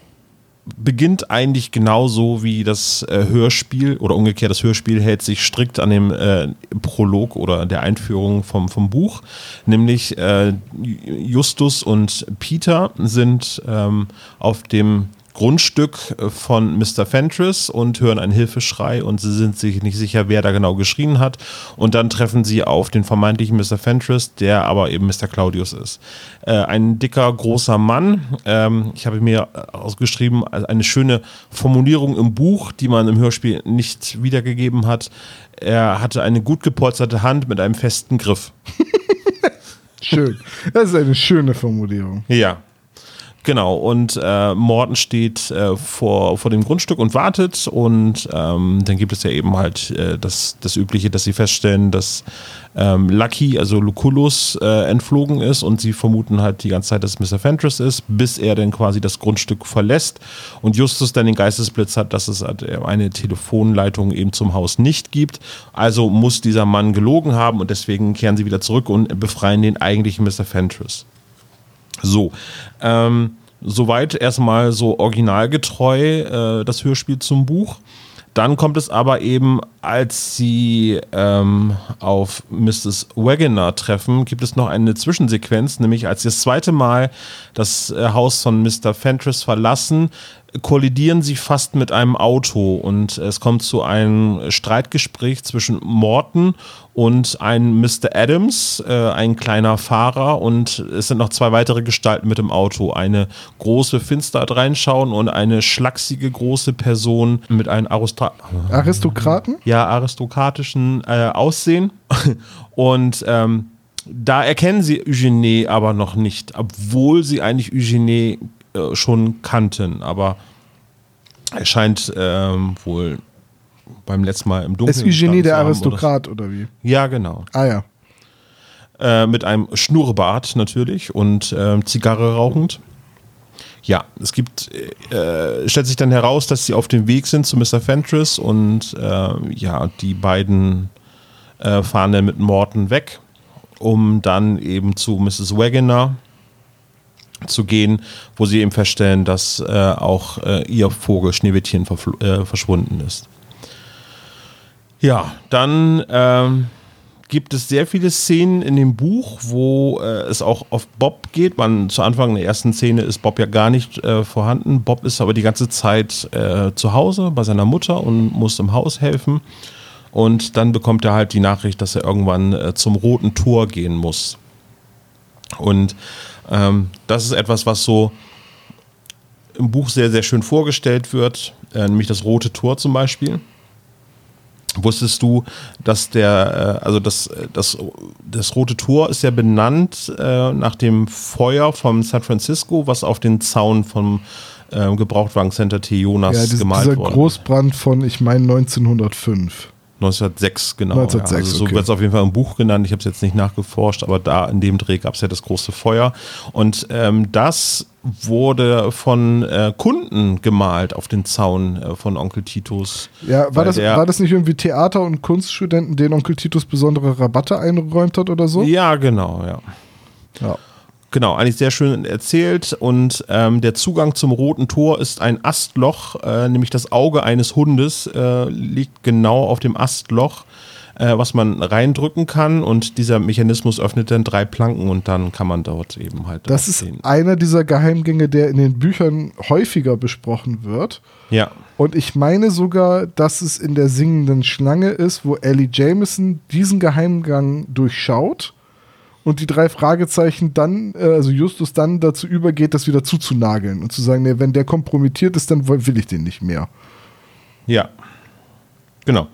beginnt eigentlich genauso wie das äh, Hörspiel oder umgekehrt, das Hörspiel hält sich strikt an dem äh, Prolog oder der Einführung vom, vom Buch. Nämlich äh, Justus und Peter sind ähm, auf dem Grundstück äh, von Mr. Fentress und hören einen Hilfeschrei und sie sind sich nicht sicher, wer da genau geschrien hat. Und dann treffen sie auf den vermeintlichen Mr. Fentress, der aber eben Mr. Claudius ist. Äh, ein dicker, großer Mann. Ähm, ich habe mir ausgeschrieben, eine schöne Formulierung im Buch, die man im Hörspiel nicht wiedergegeben hat. Er hatte eine gut gepolsterte Hand mit einem festen Griff. Schön. Das ist eine schöne Formulierung. Ja, Genau, und äh, Morten steht äh, vor, vor dem Grundstück und wartet und ähm, dann gibt es ja eben halt äh, das, das Übliche, dass sie feststellen, dass ähm, Lucky, also Lucullus, äh, entflogen ist und sie vermuten halt die ganze Zeit, dass es Mr. Fentress ist, bis er dann quasi das Grundstück verlässt und Justus dann den Geistesblitz hat, dass es halt eine Telefonleitung eben zum Haus nicht gibt. Also muss dieser Mann gelogen haben und deswegen kehren sie wieder zurück und befreien den eigentlichen Mr. Fentress. So, ähm, soweit erstmal so originalgetreu äh, das Hörspiel zum Buch. Dann kommt es aber eben, als sie ähm, auf Mrs. Wagoner treffen, gibt es noch eine Zwischensequenz, nämlich als sie das zweite Mal das äh, Haus von Mr. Fentress verlassen, kollidieren sie fast mit einem Auto und es kommt zu einem Streitgespräch zwischen Morton und einem Mr. Adams, äh, ein kleiner Fahrer und es sind noch zwei weitere Gestalten mit dem Auto. Eine große Finster reinschauen und eine schlachsige große Person mit einem Aristra Aristokraten? Ja, aristokratischen äh, Aussehen und ähm, da erkennen sie Eugenie aber noch nicht, obwohl sie eigentlich Eugenie äh, schon kannten, aber er scheint ähm, wohl beim letzten Mal im Dunkeln. Ist Eugenie der Aristokrat oder, oder, wie? Ja, genau. Ah ja. Äh, mit einem Schnurrbart natürlich und ähm, Zigarre rauchend. Ja, es gibt, äh, stellt sich dann heraus, dass sie auf dem Weg sind zu Mr. Fentress und äh, ja, die beiden äh, fahren dann mit Morton weg, um dann eben zu Mrs. Wagoner zu gehen, wo sie eben feststellen, dass äh, auch äh, ihr Vogel Schneewittchen äh, verschwunden ist. Ja, dann ähm, gibt es sehr viele Szenen in dem Buch, wo äh, es auch auf Bob geht. Man zu Anfang der ersten Szene ist Bob ja gar nicht äh, vorhanden. Bob ist aber die ganze Zeit äh, zu Hause bei seiner Mutter und muss im Haus helfen. Und dann bekommt er halt die Nachricht, dass er irgendwann zum Roten Tor gehen muss. Und ähm, das ist etwas, was so im Buch sehr, sehr schön vorgestellt wird, äh, nämlich das Rote Tor zum Beispiel. Wusstest du, dass der, äh, also das, das, das Rote Tor ist ja benannt äh, nach dem Feuer vom San Francisco, was auf den Zaun vom äh, Gebrauchtwagencenter T. Jonas ja, dieses, gemalt wurde. Dieser Großbrand von, ich meine, 1905. 1906, genau. 1906, ja. Also so okay. wird es auf jeden Fall im Buch genannt. Ich habe es jetzt nicht nachgeforscht, aber da in dem Dreh gab es ja das große Feuer. Und ähm, das wurde von äh, Kunden gemalt auf den Zaun äh, von Onkel Titus. Ja, war das, war das nicht irgendwie Theater- und Kunststudenten, denen Onkel Titus besondere Rabatte eingeräumt hat oder so? Ja, genau, ja. Ja. Genau, eigentlich sehr schön erzählt. Und ähm, der Zugang zum Roten Tor ist ein Astloch, äh, nämlich das Auge eines Hundes äh, liegt genau auf dem Astloch, äh, was man reindrücken kann. Und dieser Mechanismus öffnet dann drei Planken und dann kann man dort eben halt. Das ist sehen. einer dieser Geheimgänge, der in den Büchern häufiger besprochen wird. Ja. Und ich meine sogar, dass es in der singenden Schlange ist, wo Ellie Jameson diesen Geheimgang durchschaut und die drei Fragezeichen dann, äh, also Justus dann dazu übergeht, das wieder zuzunageln und zu sagen, nee, wenn der kompromittiert ist, dann will ich den nicht mehr. Ja. Genau.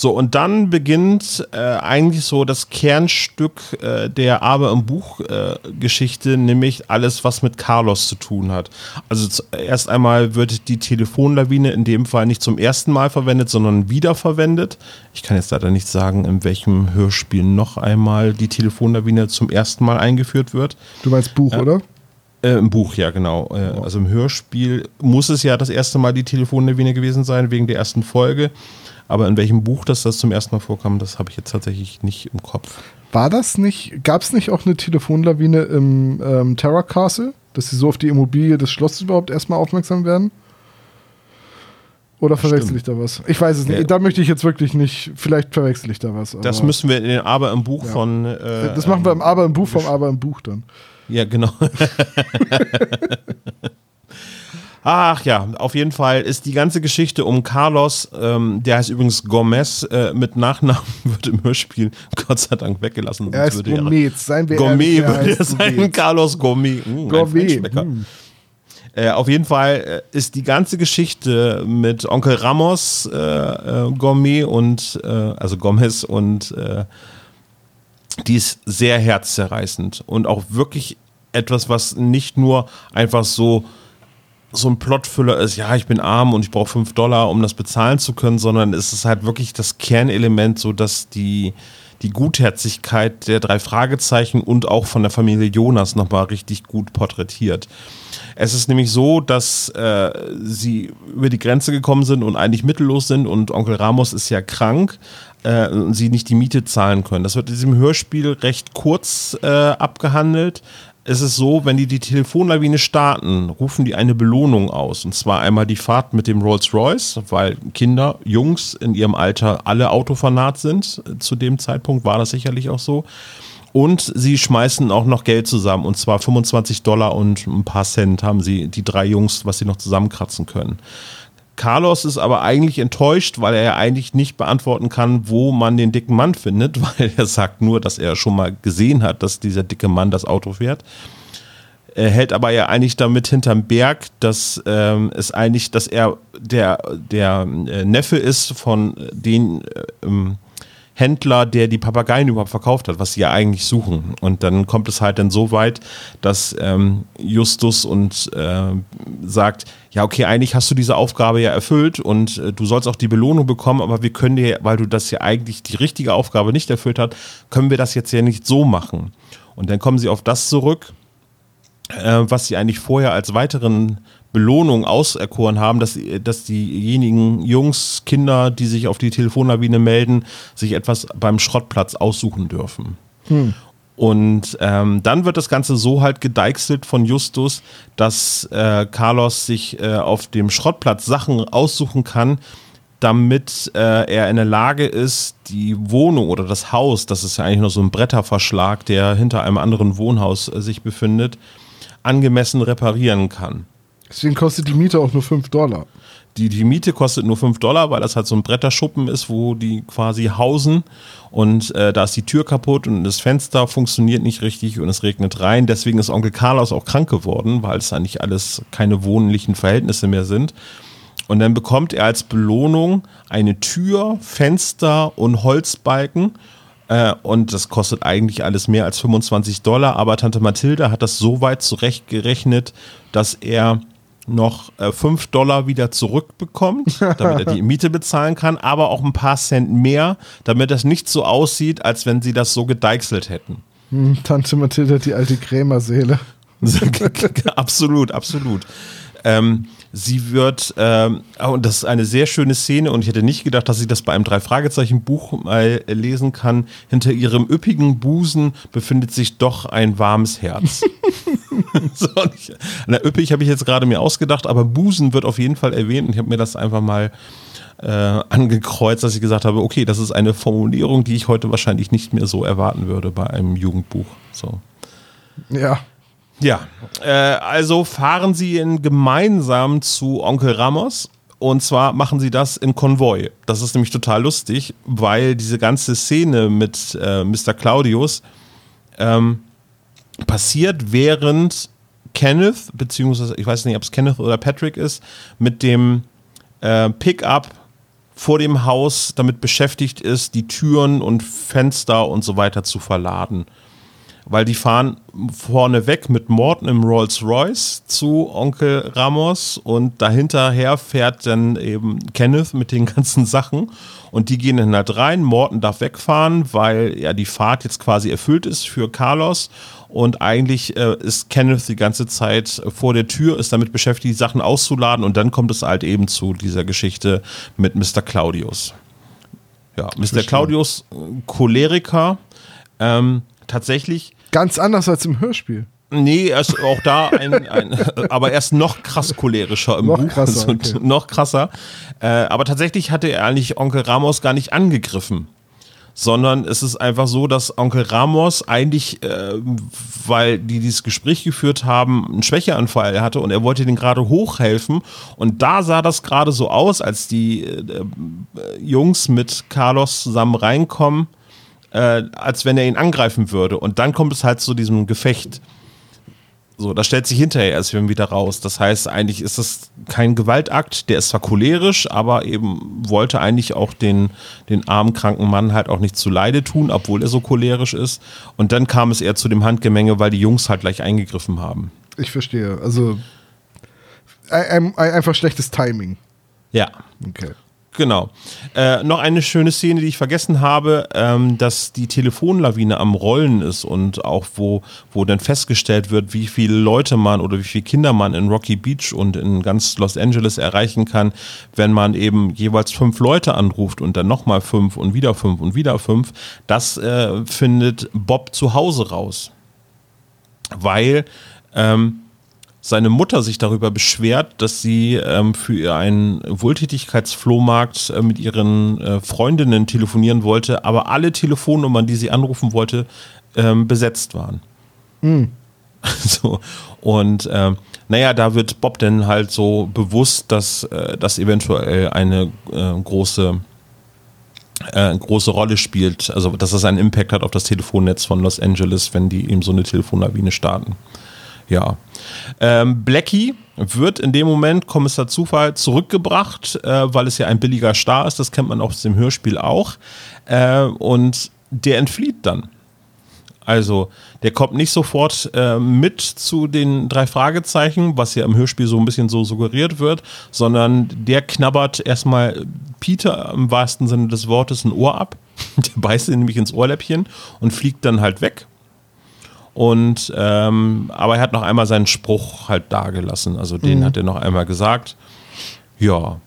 So, und dann beginnt äh, eigentlich so das Kernstück äh, der Aber im Buch-Geschichte, äh, nämlich alles, was mit Carlos zu tun hat. Also erst einmal wird die Telefonlawine in dem Fall nicht zum ersten Mal verwendet, sondern wiederverwendet. Ich kann jetzt leider nicht sagen, in welchem Hörspiel noch einmal die Telefonlawine zum ersten Mal eingeführt wird. Du meinst Buch, oder? Äh, Im Buch, ja, genau. Äh. Also im Hörspiel muss es ja das erste Mal die Telefonlawine gewesen sein, wegen der ersten Folge. Aber in welchem Buch das, das zum ersten Mal vorkam, das habe ich jetzt tatsächlich nicht im Kopf. War das nicht, gab es nicht auch eine Telefonlawine im ähm, Terra Castle, dass sie so auf die Immobilie des Schlosses überhaupt erstmal aufmerksam werden? Oder verwechsel ich da was? Ich weiß es nicht. Ja. Da möchte ich jetzt wirklich nicht. Vielleicht verwechsel ich da was. das müssen wir in den Aber im Buch ja. von. Äh, das machen wir im Aber im Buch vom Aber im Buch dann. Ja, genau. Ach ja, auf jeden Fall ist die ganze Geschichte um Carlos, ähm, der heißt übrigens Gomez, äh, mit Nachnamen wird im Hörspiel Gott sei Dank weggelassen. Er ist Gourmet, seien wir Gourmet ehrlich, würde er sein, Carlos Gourmet. Mmh, Gourmet. Mmh. Äh, auf jeden Fall äh, ist die ganze Geschichte mit Onkel Ramos, äh, äh Gourmet und, äh, also Gomez und die ist sehr herzzerreißend und auch wirklich etwas, was nicht nur einfach so so ein Plotfüller ist, ja, ich bin arm und ich brauche 5 Dollar, um das bezahlen zu können, sondern es ist halt wirklich das Kernelement, so dass die, die Gutherzigkeit der drei Fragezeichen und auch von der Familie Jonas nochmal richtig gut porträtiert. Es ist nämlich so, dass äh, sie über die Grenze gekommen sind und eigentlich mittellos sind und Onkel Ramos ist ja krank äh, und sie nicht die Miete zahlen können. Das wird in diesem Hörspiel recht kurz äh, abgehandelt ist es so, wenn die die Telefonlawine starten, rufen die eine Belohnung aus. Und zwar einmal die Fahrt mit dem Rolls-Royce, weil Kinder, Jungs in ihrem Alter alle Autofanat sind. Zu dem Zeitpunkt war das sicherlich auch so. Und sie schmeißen auch noch Geld zusammen. Und zwar 25 Dollar und ein paar Cent haben sie, die drei Jungs, was sie noch zusammenkratzen können. Carlos ist aber eigentlich enttäuscht, weil er ja eigentlich nicht beantworten kann, wo man den dicken Mann findet, weil er sagt nur, dass er schon mal gesehen hat, dass dieser dicke Mann das Auto fährt. Er hält aber ja eigentlich damit hinterm Berg, dass ähm, es eigentlich, dass er der, der äh, Neffe ist von den äh, ähm, Händler, der die Papageien überhaupt verkauft hat, was sie ja eigentlich suchen. Und dann kommt es halt dann so weit, dass ähm, Justus und äh, sagt, ja, okay, eigentlich hast du diese Aufgabe ja erfüllt und äh, du sollst auch die Belohnung bekommen, aber wir können dir, weil du das ja eigentlich die richtige Aufgabe nicht erfüllt hast, können wir das jetzt ja nicht so machen. Und dann kommen sie auf das zurück, äh, was sie eigentlich vorher als weiteren Belohnung auserkoren haben, dass, dass diejenigen Jungs, Kinder, die sich auf die Telefonlawine melden, sich etwas beim Schrottplatz aussuchen dürfen. Hm. Und ähm, dann wird das Ganze so halt gedeichselt von Justus, dass äh, Carlos sich äh, auf dem Schrottplatz Sachen aussuchen kann, damit äh, er in der Lage ist, die Wohnung oder das Haus, das ist ja eigentlich nur so ein Bretterverschlag, der hinter einem anderen Wohnhaus äh, sich befindet, angemessen reparieren kann. Deswegen kostet die Miete auch nur 5 Dollar. Die, die Miete kostet nur 5 Dollar, weil das halt so ein Bretterschuppen ist, wo die quasi hausen. Und äh, da ist die Tür kaputt und das Fenster funktioniert nicht richtig und es regnet rein. Deswegen ist Onkel Carlos auch krank geworden, weil es eigentlich alles keine wohnlichen Verhältnisse mehr sind. Und dann bekommt er als Belohnung eine Tür, Fenster und Holzbalken. Äh, und das kostet eigentlich alles mehr als 25 Dollar. Aber Tante Mathilde hat das so weit zurechtgerechnet, dass er noch äh, 5 Dollar wieder zurückbekommt, damit er die Miete bezahlen kann, aber auch ein paar Cent mehr, damit das nicht so aussieht, als wenn sie das so gedeichselt hätten. Hm, Tante Mathilde, die alte Krämerseele. absolut, absolut. Ähm, sie wird, ähm, oh, und das ist eine sehr schöne Szene und ich hätte nicht gedacht, dass ich das bei einem Drei-Fragezeichen-Buch mal lesen kann. Hinter ihrem üppigen Busen befindet sich doch ein warmes Herz. so, ich, na, üppig habe ich jetzt gerade mir ausgedacht, aber Busen wird auf jeden Fall erwähnt und ich habe mir das einfach mal äh, angekreuzt, dass ich gesagt habe, okay, das ist eine Formulierung, die ich heute wahrscheinlich nicht mehr so erwarten würde bei einem Jugendbuch. So. Ja, ja, äh, also fahren sie in gemeinsam zu Onkel Ramos Und zwar machen sie das in Konvoi. Das ist nämlich total lustig, weil diese ganze Szene mit äh, Mr. Claudius ähm, passiert, während Kenneth, beziehungsweise ich weiß nicht, ob es Kenneth oder Patrick ist, mit dem äh, Pickup vor dem Haus damit beschäftigt ist, die Türen und Fenster und so weiter zu verladen weil die fahren vorne weg mit Morton im Rolls Royce zu Onkel Ramos und dahinterher fährt dann eben Kenneth mit den ganzen Sachen und die gehen dann halt rein. Morton darf wegfahren, weil ja die Fahrt jetzt quasi erfüllt ist für Carlos und eigentlich äh, ist Kenneth die ganze Zeit vor der Tür, ist damit beschäftigt, die Sachen auszuladen und dann kommt es halt eben zu dieser Geschichte mit Mr. Claudius. Ja, Mr. Claudius, Choleriker, ähm, tatsächlich Ganz anders als im Hörspiel. Nee, er ist auch da ein, ein aber er ist noch krass cholerischer im Noch Buch. krasser, Also, okay. Noch krasser. Äh, aber tatsächlich hatte er eigentlich Onkel Ramos gar nicht angegriffen. Sondern es ist einfach so, dass Onkel Ramos eigentlich, äh, weil die dieses Gespräch geführt haben, einen Schwächeanfall hatte und er wollte den gerade hochhelfen. Und da sah das gerade so aus, als die äh, Jungs mit Carlos zusammen reinkommen, äh, als wenn er ihn angreifen würde. Und dann kommt es halt zu diesem Gefecht. So, das stellt sich hinterher erst wieder raus. Das heißt, eigentlich ist es kein Gewaltakt, der ist zwar cholerisch, aber eben wollte eigentlich auch den, den armen, kranken Mann halt auch nicht zu Leide tun, obwohl er so cholerisch ist. Und dann kam es eher zu dem Handgemenge, weil die Jungs halt gleich eingegriffen haben. Ich verstehe. Also ein, ein, einfach schlechtes Timing. Ja. Okay. Genau. Äh, noch eine schöne Szene, die ich vergessen habe, ähm, dass die Telefonlawine am Rollen ist und auch wo, wo dann festgestellt wird, wie viele Leute man oder wie viele Kinder man in Rocky Beach und in ganz Los Angeles erreichen kann, wenn man eben jeweils fünf Leute anruft und dann nochmal fünf und wieder fünf und wieder fünf. Das äh, findet Bob zu Hause raus. Weil ähm, seine Mutter sich darüber beschwert, dass sie ähm, für einen Wohltätigkeitsflohmarkt äh, mit ihren äh, Freundinnen telefonieren wollte, aber alle Telefonnummern, die sie anrufen wollte, ähm, besetzt waren. So. Und ähm, naja, da wird Bob dann halt so bewusst, dass äh, das eventuell eine äh, große äh, große Rolle spielt, also dass es einen Impact hat auf das Telefonnetz von Los Angeles, wenn die eben so eine Telefonlawine starten. Ja. Ähm, Blackie wird in dem Moment, Kommissar Zufall, zurückgebracht, äh, weil es ja ein billiger Star ist. Das kennt man aus dem Hörspiel auch. Äh, und der entflieht dann. Also, der kommt nicht sofort äh, mit zu den drei Fragezeichen, was ja im Hörspiel so ein bisschen so suggeriert wird, sondern der knabbert erstmal Peter im wahrsten Sinne des Wortes ein Ohr ab. Der beißt ihn nämlich ins Ohrläppchen und fliegt dann halt weg. Und ähm, aber er hat noch einmal seinen Spruch halt dagelassen. Also den hat er noch einmal gesagt. Ja,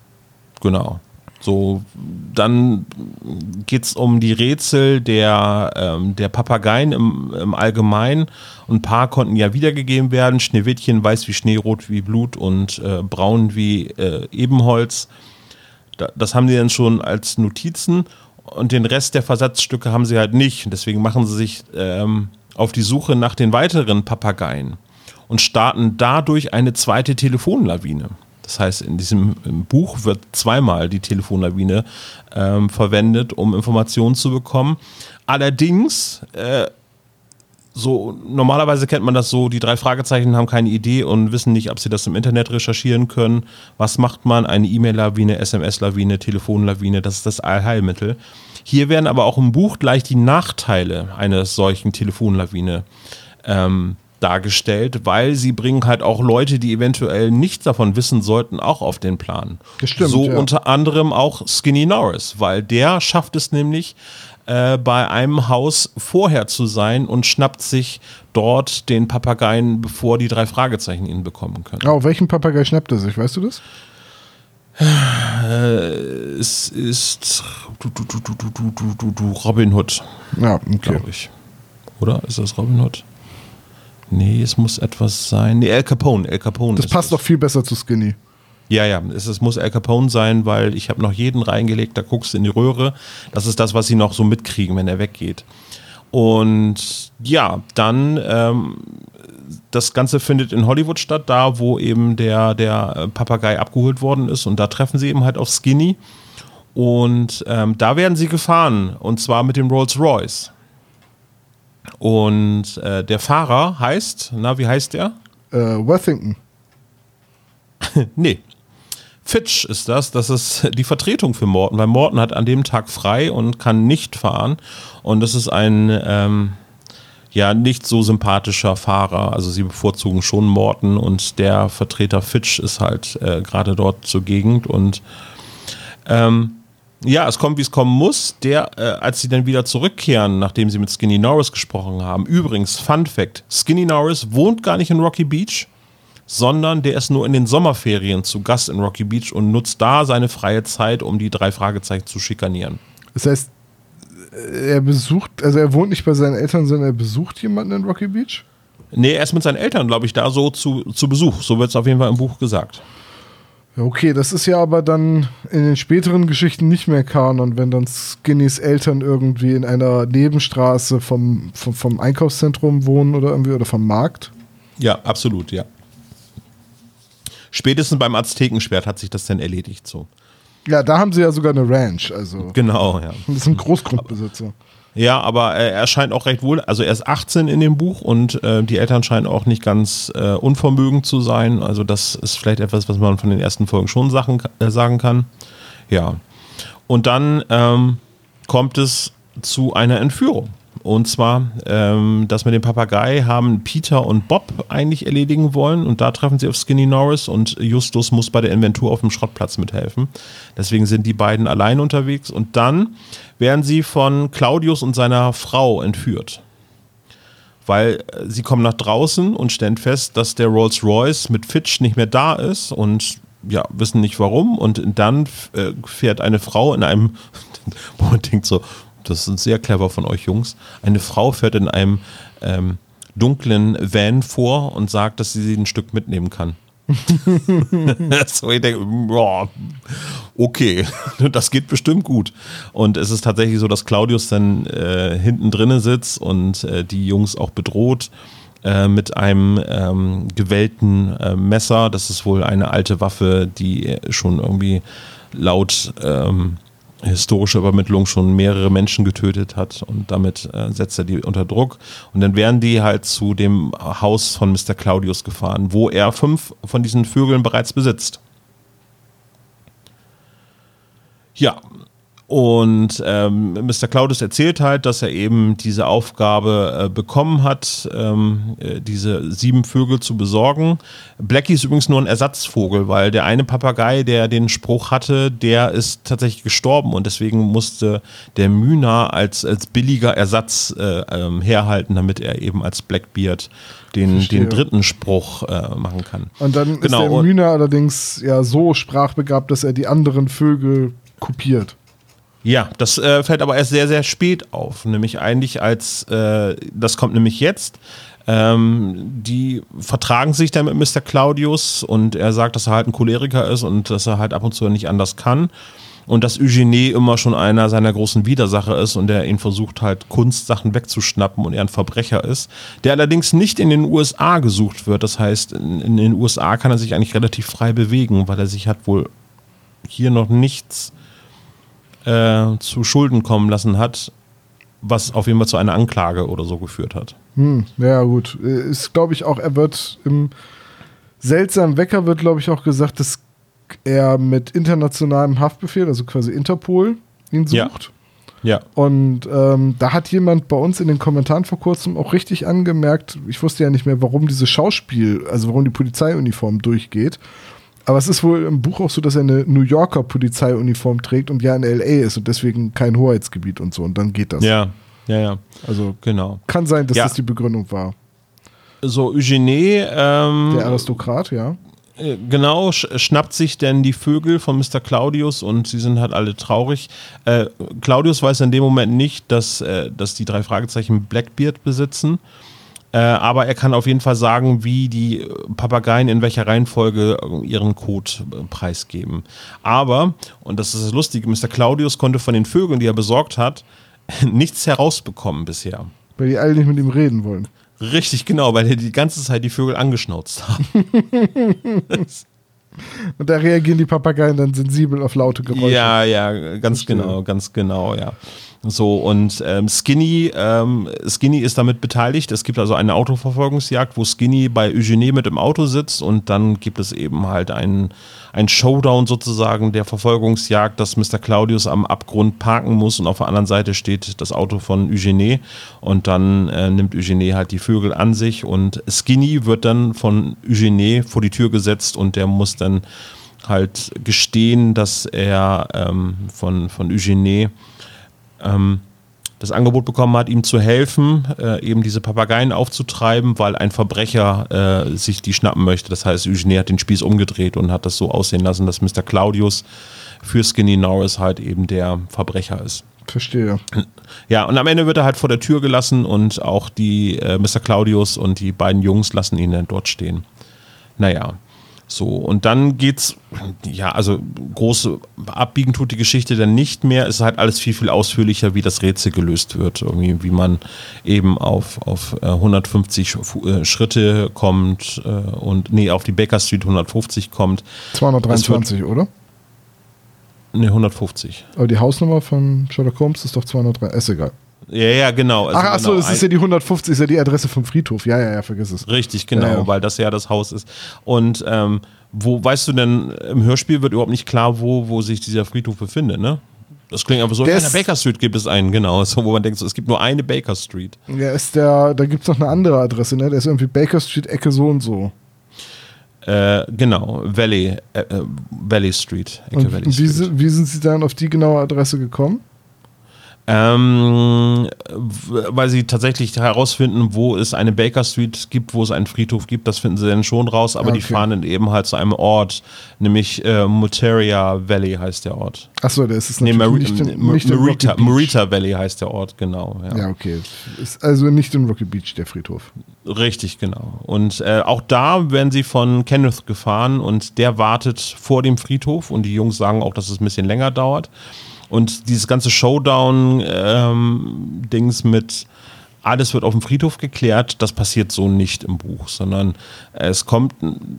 genau. So, dann geht es um die Rätsel der, ähm, der Papageien im, im Allgemeinen. Und ein paar konnten ja wiedergegeben werden. Schneewittchen, weiß wie Schnee, rot wie Blut und äh, braun wie äh, Ebenholz. Da, das haben die dann schon als Notizen. Und den Rest der Versatzstücke haben sie halt nicht. Deswegen machen sie sich ähm, auf die Suche nach den weiteren Papageien und starten dadurch eine zweite Telefonlawine. Das heißt, in diesem Buch wird zweimal die Telefonlawine ähm, verwendet, um Informationen zu bekommen. Allerdings, äh, so normalerweise kennt man das so, die drei Fragezeichen haben keine Idee und wissen nicht, ob sie das im Internet recherchieren können. Was macht man? Eine E-Mail-Lawine, SMS-Lawine, Telefonlawine, das ist das Allheilmittel. Hier werden aber auch im Buch gleich die Nachteile einer solchen Telefonlawine ähm, dargestellt, weil sie bringen halt auch Leute, die eventuell nichts davon wissen sollten, auch auf den Plan. Das stimmt, so ja. unter anderem auch Skinny Norris, weil der schafft es nämlich, äh, bei einem Haus vorher zu sein und schnappt sich dort den Papageien, bevor die drei Fragezeichen ihn bekommen können. Oh, welchen Papagei schnappt er sich? Weißt du das? Äh, es ist du, du, du, du, du, du, du, du, Robin Hood. Ja, okay. glaube ich. Oder? Ist das Robin Hood? Nee, es muss etwas sein. Nee, El Capone, El Capone. Das passt doch viel besser zu Skinny. Ja, ja, es, es muss El Capone sein, weil ich habe noch jeden reingelegt, da guckst du in die Röhre. Das ist das, was sie noch so mitkriegen, wenn er weggeht. Und ja, dann ähm, das Ganze findet in Hollywood statt, da wo eben der, der Papagei abgeholt worden ist. Und da treffen sie eben halt auf Skinny. Und ähm, da werden sie gefahren. Und zwar mit dem Rolls Royce. Und äh, der Fahrer heißt, na, wie heißt der? Äh, Worthington. nee. Fitch ist das. Das ist die Vertretung für Morton, weil Morton hat an dem Tag frei und kann nicht fahren. Und das ist ein ähm, ja nicht so sympathischer Fahrer. Also sie bevorzugen schon Morton und der Vertreter Fitch ist halt äh, gerade dort zur Gegend und ähm, ja, es kommt, wie es kommen muss. Der, äh, als sie dann wieder zurückkehren, nachdem sie mit Skinny Norris gesprochen haben. Übrigens, Fun Fact: Skinny Norris wohnt gar nicht in Rocky Beach, sondern der ist nur in den Sommerferien zu Gast in Rocky Beach und nutzt da seine freie Zeit, um die drei Fragezeichen zu schikanieren. Das heißt, er besucht, also er wohnt nicht bei seinen Eltern, sondern er besucht jemanden in Rocky Beach? Nee, er ist mit seinen Eltern, glaube ich, da so zu, zu Besuch. So wird es auf jeden Fall im Buch gesagt. Okay, das ist ja aber dann in den späteren Geschichten nicht mehr Kanon, wenn dann Skinnys Eltern irgendwie in einer Nebenstraße vom, vom, vom Einkaufszentrum wohnen oder irgendwie oder vom Markt. Ja, absolut, ja. Spätestens beim Aztekenschwert hat sich das dann erledigt so. Ja, da haben sie ja sogar eine Ranch, also. Genau, ja. Das sind Großgrundbesitzer. Ja, aber äh, er scheint auch recht wohl, also er ist 18 in dem Buch und äh, die Eltern scheinen auch nicht ganz äh, unvermögend zu sein. Also das ist vielleicht etwas, was man von den ersten Folgen schon Sachen, äh, sagen kann. Ja. Und dann ähm, kommt es zu einer Entführung. Und zwar, ähm, das mit dem Papagei haben Peter und Bob eigentlich erledigen wollen und da treffen sie auf Skinny Norris und Justus muss bei der Inventur auf dem Schrottplatz mithelfen. Deswegen sind die beiden allein unterwegs und dann werden sie von Claudius und seiner Frau entführt. Weil äh, sie kommen nach draußen und stellen fest, dass der Rolls Royce mit Fitch nicht mehr da ist und ja, wissen nicht warum. Und dann äh, fährt eine Frau in einem, wo man denkt so, das ist sehr clever von euch Jungs. Eine Frau fährt in einem ähm, dunklen Van vor und sagt, dass sie sie ein Stück mitnehmen kann. so, ich denke, boah, okay, das geht bestimmt gut. Und es ist tatsächlich so, dass Claudius dann äh, hinten drinnen sitzt und äh, die Jungs auch bedroht äh, mit einem ähm, gewellten äh, Messer. Das ist wohl eine alte Waffe, die schon irgendwie laut ähm, historische Übermittlung schon mehrere Menschen getötet hat und damit äh, setzt er die unter Druck. Und dann werden die halt zu dem Haus von Mr. Claudius gefahren, wo er fünf von diesen Vögeln bereits besitzt. Ja, und ähm, Mr. Claudius erzählt halt, dass er eben diese Aufgabe äh, bekommen hat, ähm, äh, diese sieben Vögel zu besorgen. Blackie ist übrigens nur ein Ersatzvogel, weil der eine Papagei, der den Spruch hatte, der ist tatsächlich gestorben und deswegen musste der Mühner als, als billiger Ersatz äh, ähm, herhalten, damit er eben als Blackbeard den, den dritten Spruch äh, machen kann. Und dann genau. ist der Mühner allerdings ja so sprachbegabt, dass er die anderen Vögel kopiert. Ja, das äh, fällt aber erst sehr, sehr spät auf. Nämlich eigentlich als, äh, das kommt nämlich jetzt. Ähm, die vertragen sich dann mit Mr. Claudius und er sagt, dass er halt ein Choleriker ist und dass er halt ab und zu nicht anders kann. Und dass Eugenie immer schon einer seiner großen Widersacher ist und er ihn versucht halt Kunstsachen wegzuschnappen und er ein Verbrecher ist, der allerdings nicht in den USA gesucht wird. Das heißt, in, in den USA kann er sich eigentlich relativ frei bewegen, weil er sich hat wohl hier noch nichts äh, zu Schulden kommen lassen hat, was auf jeden Fall zu einer Anklage oder so geführt hat. Hm, ja, gut. Ist, glaube ich, auch, er wird im seltsamen Wecker wird, glaube ich, auch gesagt, dass er mit internationalem Haftbefehl, also quasi Interpol, ihn sucht. Ja. Ja. Und ähm, da hat jemand bei uns in den Kommentaren vor kurzem auch richtig angemerkt, ich wusste ja nicht mehr, warum dieses Schauspiel, also warum die Polizeiuniform durchgeht. Aber es ist wohl im Buch auch so, dass er eine New Yorker Polizeiuniform trägt und ja in LA ist und deswegen kein Hoheitsgebiet und so. Und dann geht das. Ja, ja, ja. Also genau. Kann sein, dass ja. das die Begründung war. So, Eugenie. Ähm, Der Aristokrat, ja. Äh, genau, schnappt sich denn die Vögel von Mr. Claudius und sie sind halt alle traurig. Äh, Claudius weiß in dem Moment nicht, dass, äh, dass die drei Fragezeichen Blackbeard besitzen. Äh, aber er kann auf jeden Fall sagen, wie die Papageien in welcher Reihenfolge ihren Code äh, preisgeben. Aber, und das ist das Lustige, Mr. Claudius konnte von den Vögeln, die er besorgt hat, nichts herausbekommen bisher. Weil die alle nicht mit ihm reden wollen. Richtig, genau, weil die die ganze Zeit die Vögel angeschnauzt haben. Und da reagieren die Papageien dann sensibel auf laute Geräusche. Ja, ja, ganz genau, ganz genau, ja. So, und ähm, Skinny, ähm, Skinny ist damit beteiligt. Es gibt also eine Autoverfolgungsjagd, wo Skinny bei Eugenie mit im Auto sitzt und dann gibt es eben halt einen, einen Showdown sozusagen der Verfolgungsjagd, dass Mr. Claudius am Abgrund parken muss und auf der anderen Seite steht das Auto von Eugenie und dann äh, nimmt Eugenie halt die Vögel an sich und Skinny wird dann von Eugenie vor die Tür gesetzt und der muss dann halt gestehen, dass er ähm, von, von Eugenie ähm, das Angebot bekommen hat, ihm zu helfen, äh, eben diese Papageien aufzutreiben, weil ein Verbrecher äh, sich die schnappen möchte. Das heißt, Eugenie hat den Spieß umgedreht und hat das so aussehen lassen, dass Mr. Claudius für Skinny Norris halt eben der Verbrecher ist. Verstehe. Ja, und am Ende wird er halt vor der Tür gelassen und auch die äh, Mr. Claudius und die beiden Jungs lassen ihn dann dort stehen. Naja, so, und dann geht's, ja, also große abbiegen tut die Geschichte dann nicht mehr. Es ist halt alles viel, viel ausführlicher, wie das Rätsel gelöst wird. Irgendwie, wie man eben auf, auf äh, 150 Fu- äh, Schritte kommt äh, und, nee, auf die Baker Street 150 kommt. 223, oder? Nee, 150. Aber die Hausnummer von Sherlock Holmes ist doch 203. Ist egal. Ja, ja, genau. Also Ach, ach so, genau, das ist ja die 150, ist ja die Adresse vom Friedhof. Ja, ja, ja, vergiss es. Richtig, genau, Ja, ja. weil das ja das Haus ist. Und ähm, wo, weißt du denn, im Hörspiel wird überhaupt nicht klar, wo, wo sich dieser Friedhof befindet, ne? Das klingt einfach so, Der in der Baker Street gibt es einen, genau. So, wo man denkt, so, es gibt nur eine Baker Street. Ja, ist der, da gibt es noch eine andere Adresse, ne? Der ist irgendwie Baker Street, Ecke so und so. Äh, genau, Valley, äh, äh, Valley Street. Ecke Und Valley wie, Street. si- wie sind Sie dann auf die genaue Adresse gekommen? Ähm, weil sie tatsächlich herausfinden, wo es eine Baker Street gibt, wo es einen Friedhof gibt, das finden sie dann schon raus, aber die Okay. fahren dann eben halt zu einem Ort, nämlich äh, Muteria Valley heißt der Ort. Achso, der ist es Nee, natürlich nicht, in, nicht in Marita, Rocky Beach. Marita Valley heißt der Ort, genau. Ja. Ja, okay. Ist also nicht in Rocky Beach, der Friedhof. Richtig, genau. Und äh, auch da werden sie von Kenneth gefahren und der wartet vor dem Friedhof und die Jungs sagen auch, dass es ein bisschen länger dauert. Und dieses ganze Showdown-Dings mit alles wird auf dem Friedhof geklärt, das passiert so nicht im Buch, sondern es kommt,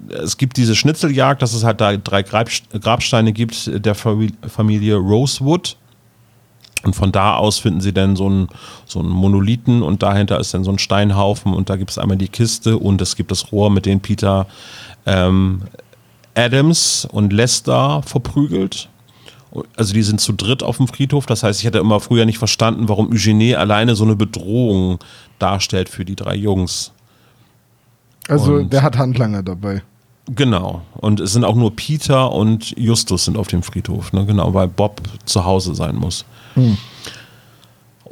es gibt diese Schnitzeljagd, dass es halt da drei Grabst- Grabsteine gibt der Famili- Familie Rosewood. Und von da aus finden sie dann so einen, so einen Monolithen und dahinter ist dann so ein Steinhaufen und da gibt es einmal die Kiste und es gibt das Rohr, mit dem Peter ähm, Adams und Lester verprügelt. Also die sind zu dritt auf dem Friedhof. Das heißt, ich hätte immer früher nicht verstanden, warum Eugenie alleine so eine Bedrohung darstellt für die drei Jungs. Also Und- der hat Handlanger dabei. Genau. Und es sind auch nur Peter und Justus sind auf dem Friedhof, ne? Genau, weil Bob zu Hause sein muss.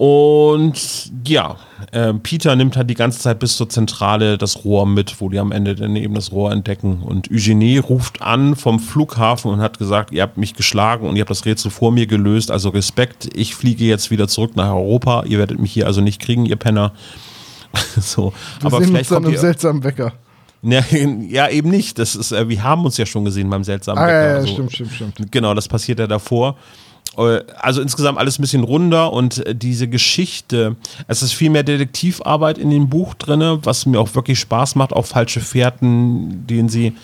Und ja, äh, Peter nimmt halt die ganze Zeit bis zur Zentrale das Rohr mit, wo die am Ende dann eben das Rohr entdecken. Und Eugenie ruft an vom Flughafen und hat gesagt, ihr habt mich geschlagen und ihr habt das Rätsel vor mir gelöst, also Respekt, ich fliege jetzt wieder zurück nach Europa, ihr werdet mich hier also nicht kriegen, ihr Penner. so, Wir aber sehen vielleicht dann kommt ihr, seltsamen Wecker. ja, ja, eben nicht. Das ist, äh, wir haben uns ja schon gesehen beim seltsamen Ah, ja, Bäcker. ja, Also, stimmt, stimmt, stimmt. Genau, das passiert ja davor. Äh, Also insgesamt alles ein bisschen runder und äh, diese Geschichte, es ist viel mehr Detektivarbeit in dem Buch drin, was mir auch wirklich Spaß macht, auch falsche Fährten, denen sie,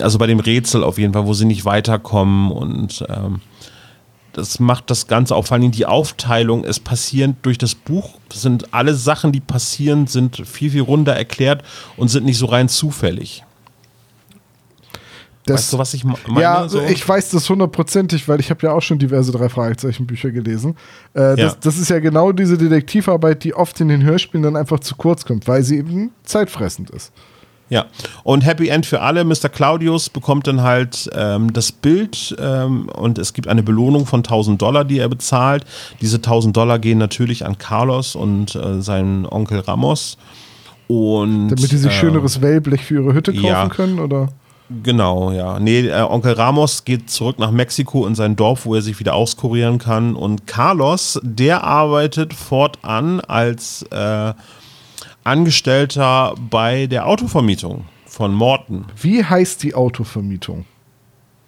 also bei dem Rätsel auf jeden Fall, wo sie nicht weiterkommen und ähm, das macht das Ganze auch, vor allem die Aufteilung, es passieren durch das Buch, sind alle Sachen, die passieren, sind viel, viel runder erklärt und sind nicht so rein zufällig. Das, weißt du, was ich me- meine? ja, so? ich weiß das hundertprozentig, weil ich habe ja auch schon diverse drei Fragezeichen Bücher gelesen. Äh, das, Ja. das ist ja genau diese Detektivarbeit, die oft in den Hörspielen dann einfach zu kurz kommt, weil sie eben zeitfressend ist. Ja, und Happy End für alle. Mr. Claudius bekommt dann halt ähm, das Bild ähm, und es gibt eine Belohnung von 1000 Dollar, die er bezahlt. Diese 1000 Dollar gehen natürlich an Carlos und äh, seinen Onkel Ramos. Und, Damit die sich äh, schöneres Wellblech für ihre Hütte kaufen ja. können, oder? Genau, ja. Nee, äh, Onkel Ramos geht zurück nach Mexiko in sein Dorf, wo er sich wieder auskurieren kann. Und Carlos, der arbeitet fortan als äh, Angestellter bei der Autovermietung von Morton. Wie heißt die Autovermietung?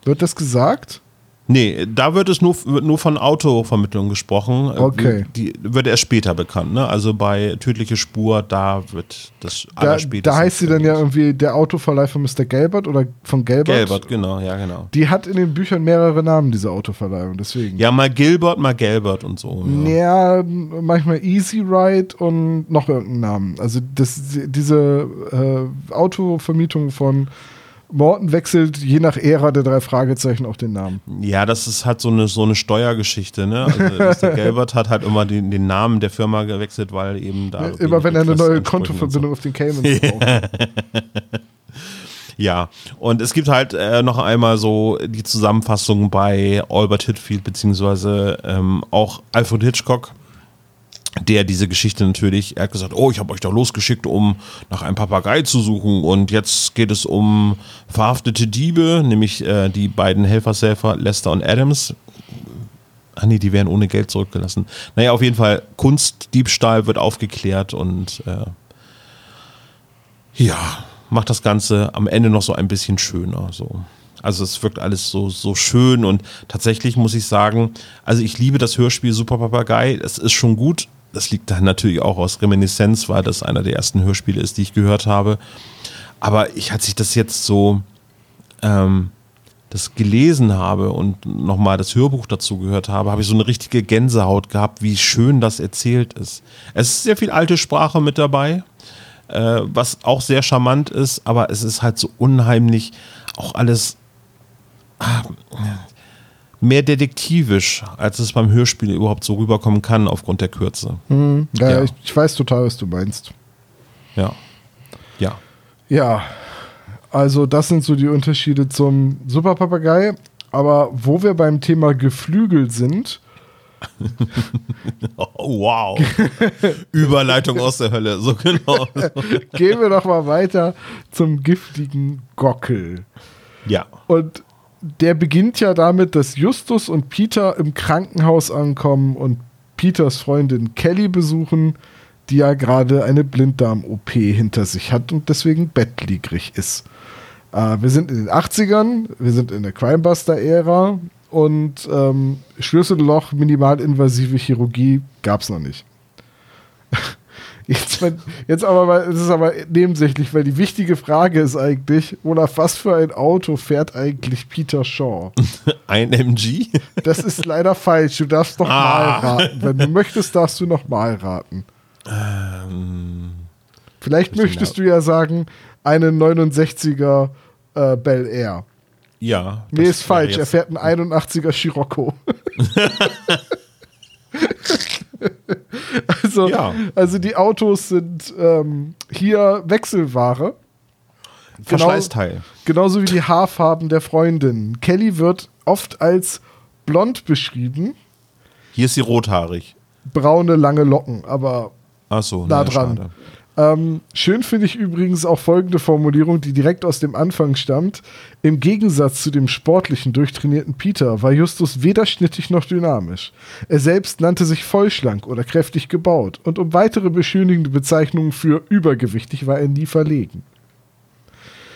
Wird das gesagt? Nee, da wird es nur, wird nur von Autovermittlung gesprochen. Okay. Die wird erst später bekannt, ne? Also bei Tödliche Spur, da wird das Da, da heißt sie dann ja irgendwie der Autoverleih von Mr. Gelbert oder von Gelbert. Gelbert, genau, ja, genau. Die hat in den Büchern mehrere Namen, diese Autoverleihung, deswegen. Ja, mal Gilbert, mal Gelbert und so. Ja. Ja, manchmal Easy Ride und noch irgendeinen Namen. Also das, diese äh, Autovermietung von Morton wechselt je nach Ära der drei Fragezeichen auch den Namen. Ja, das ist halt so eine, so eine Steuergeschichte, ne? Also Mr. Gelbert hat halt immer den, den Namen der Firma gewechselt, weil eben da. Immer wenn er eine neue Kontoverbindung auf den Caymans braucht. Ja, und es gibt halt äh, noch einmal so die Zusammenfassung bei Albert Hitfield, beziehungsweise ähm, auch Alfred Hitchcock, der diese Geschichte natürlich, er hat gesagt, oh, ich habe euch doch losgeschickt, um nach einem Papagei zu suchen und jetzt geht es um verhaftete Diebe, nämlich äh, die beiden Helfershelfer Lester und Adams. Ah nee, die werden ohne Geld zurückgelassen. Naja, auf jeden Fall, Kunstdiebstahl wird aufgeklärt und äh, ja, macht das Ganze am Ende noch so ein bisschen schöner. So. Also es wirkt alles so, so schön und tatsächlich muss ich sagen, also ich liebe das Hörspiel Super Papagei. Es ist schon gut. Das liegt dann natürlich auch aus Reminiszenz, weil das einer der ersten Hörspiele ist, die ich gehört habe. Aber ich, als ich das jetzt so ähm, das gelesen habe und nochmal das Hörbuch dazu gehört habe, habe ich so eine richtige Gänsehaut gehabt, wie schön das erzählt ist. Es ist sehr viel alte Sprache mit dabei, äh, was auch sehr charmant ist, aber es ist halt so unheimlich auch alles ah, mehr detektivisch, als es beim Hörspiel überhaupt so rüberkommen kann aufgrund der Kürze. Hm, ja, Ja. Ich, ich weiß total, was du meinst. Ja. Ja. Ja, also das sind so die Unterschiede zum Superpapagei. Aber wo wir beim Thema Geflügel sind, Oh, wow. Überleitung aus der Hölle. So genau. gehen wir doch mal weiter zum giftigen Gockel. Ja. Und der beginnt ja damit, dass Justus und Peter im Krankenhaus ankommen und Peters Freundin Kelly besuchen, die ja gerade eine Blinddarm-OP hinter sich hat und deswegen bettlägerig ist. Äh, wir sind in den 80ern, wir sind in der Crimebuster-Ära und ähm, Schlüsselloch, minimalinvasive Chirurgie gab es noch nicht. Jetzt, jetzt aber mal, es ist aber nebensächlich, weil die wichtige Frage ist eigentlich, Olaf, was für ein Auto fährt eigentlich Peter Shaw? Ein MG? Das ist leider falsch. Du darfst noch Ah. mal raten. Wenn du möchtest, darfst du noch mal raten. Ähm, Vielleicht möchtest du ja sagen, eine 69er äh, Bel Air. ja. Nee, ist falsch. Er fährt einen 81er Scirocco. also, Ja. also die Autos sind ähm, hier Wechselware. Genau, Verschleißteil. genauso wie die Haarfarben der Freundin. Kelly wird oft als blond beschrieben, Hier ist sie rothaarig. braune, lange Locken, aber Achso, nah na, dran. schade. Ähm, schön finde ich übrigens auch folgende Formulierung, die direkt aus dem Anfang stammt. Im Gegensatz zu dem sportlichen, durchtrainierten Peter war Justus weder schnittig noch dynamisch. Er selbst nannte sich vollschlank oder kräftig gebaut und um weitere beschönigende Bezeichnungen für übergewichtig war er nie verlegen.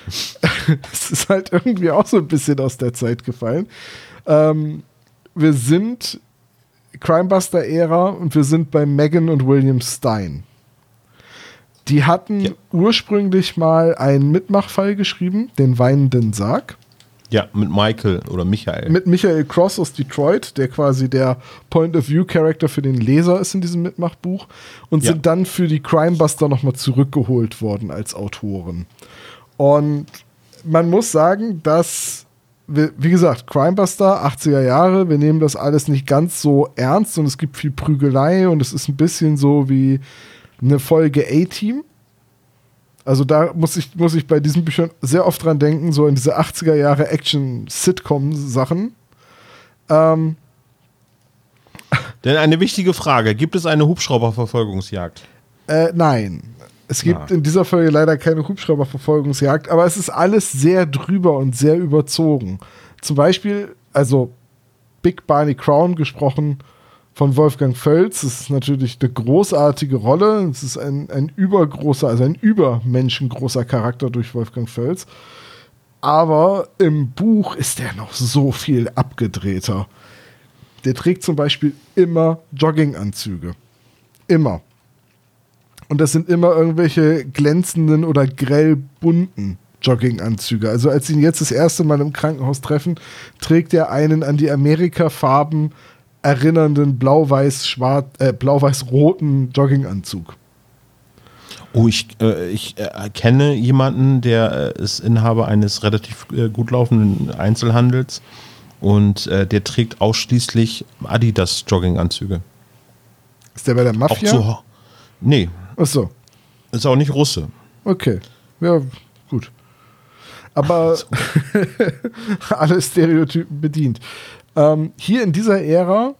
Es ist halt irgendwie auch so ein bisschen aus der Zeit gefallen. Ähm, wir sind Crimebuster-Ära und wir sind bei Megan und William Stein. Die hatten Ja. ursprünglich mal einen Mitmachfall geschrieben, den weinenden Sarg, Ja, mit Michael oder Michael. mit Michael Cross aus Detroit, der quasi der Point-of-View-Character für den Leser ist in diesem Mitmachbuch, und Ja. sind dann für die Crimebuster nochmal zurückgeholt worden als Autoren. Und man muss sagen, dass, wie gesagt, Crimebuster, 80er Jahre, wir nehmen das alles nicht ganz so ernst und es gibt viel Prügelei und es ist ein bisschen so wie eine Folge A-Team. Also da muss ich, muss ich bei diesen Büchern sehr oft dran denken, so in diese 80er Jahre Action-Sitcom-Sachen. Ähm, Denn eine wichtige Frage: Gibt es eine Hubschrauberverfolgungsjagd? Äh, nein. Es gibt Ah. in dieser Folge leider keine Hubschrauberverfolgungsjagd, aber es ist alles sehr drüber und sehr überzogen. Zum Beispiel, also Big Barney Crown gesprochen von Wolfgang Völz. Das ist natürlich eine großartige Rolle. Es ist ein, ein übergroßer, also ein übermenschengroßer Charakter durch Wolfgang Völz. Aber im Buch ist der noch so viel abgedrehter. Der trägt zum Beispiel immer Jogginganzüge. Immer. Und das sind immer irgendwelche glänzenden oder grell bunten Jogginganzüge. Also als sie ihn jetzt das erste Mal im Krankenhaus treffen, trägt er einen an die Amerika-Farben erinnernden blau-weiß-schwarz, äh, blau-weiß-roten Jogginganzug. Oh, ich, äh, ich äh, kenne jemanden, der äh, ist Inhaber eines relativ äh, gut laufenden Einzelhandels und äh, der trägt ausschließlich Adidas Jogginganzüge. Ist der bei der Mafia? Auch so, nee, Ach so, ist auch nicht Russe. okay. Ja, gut. Aber alle Stereotypen bedient. Ähm, hier in dieser Ära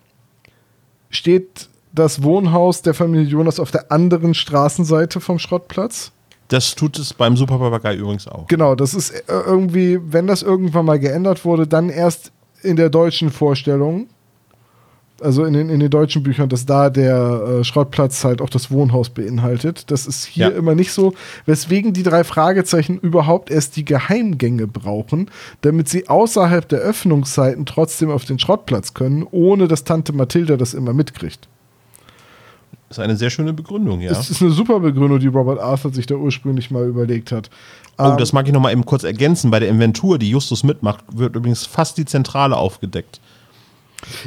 steht das Wohnhaus der Familie Jonas auf der anderen Straßenseite vom Schrottplatz. Das tut es beim Superpapagei übrigens auch. Genau, das ist äh, irgendwie, wenn das irgendwann mal geändert wurde, dann erst in der deutschen Vorstellung, also in den, in den deutschen Büchern, dass da der äh, Schrottplatz halt auch das Wohnhaus beinhaltet. Das ist hier Ja. immer nicht so, weswegen die drei Fragezeichen überhaupt erst die Geheimgänge brauchen, damit sie außerhalb der Öffnungszeiten trotzdem auf den Schrottplatz können, ohne dass Tante Mathilda das immer mitkriegt. Das ist eine sehr schöne Begründung, ja. Das ist eine super Begründung, die Robert Arthur sich da ursprünglich mal überlegt hat. Oh, Ähm, das mag ich noch mal eben kurz ergänzen. Bei der Inventur, die Justus mitmacht, wird übrigens fast die Zentrale aufgedeckt.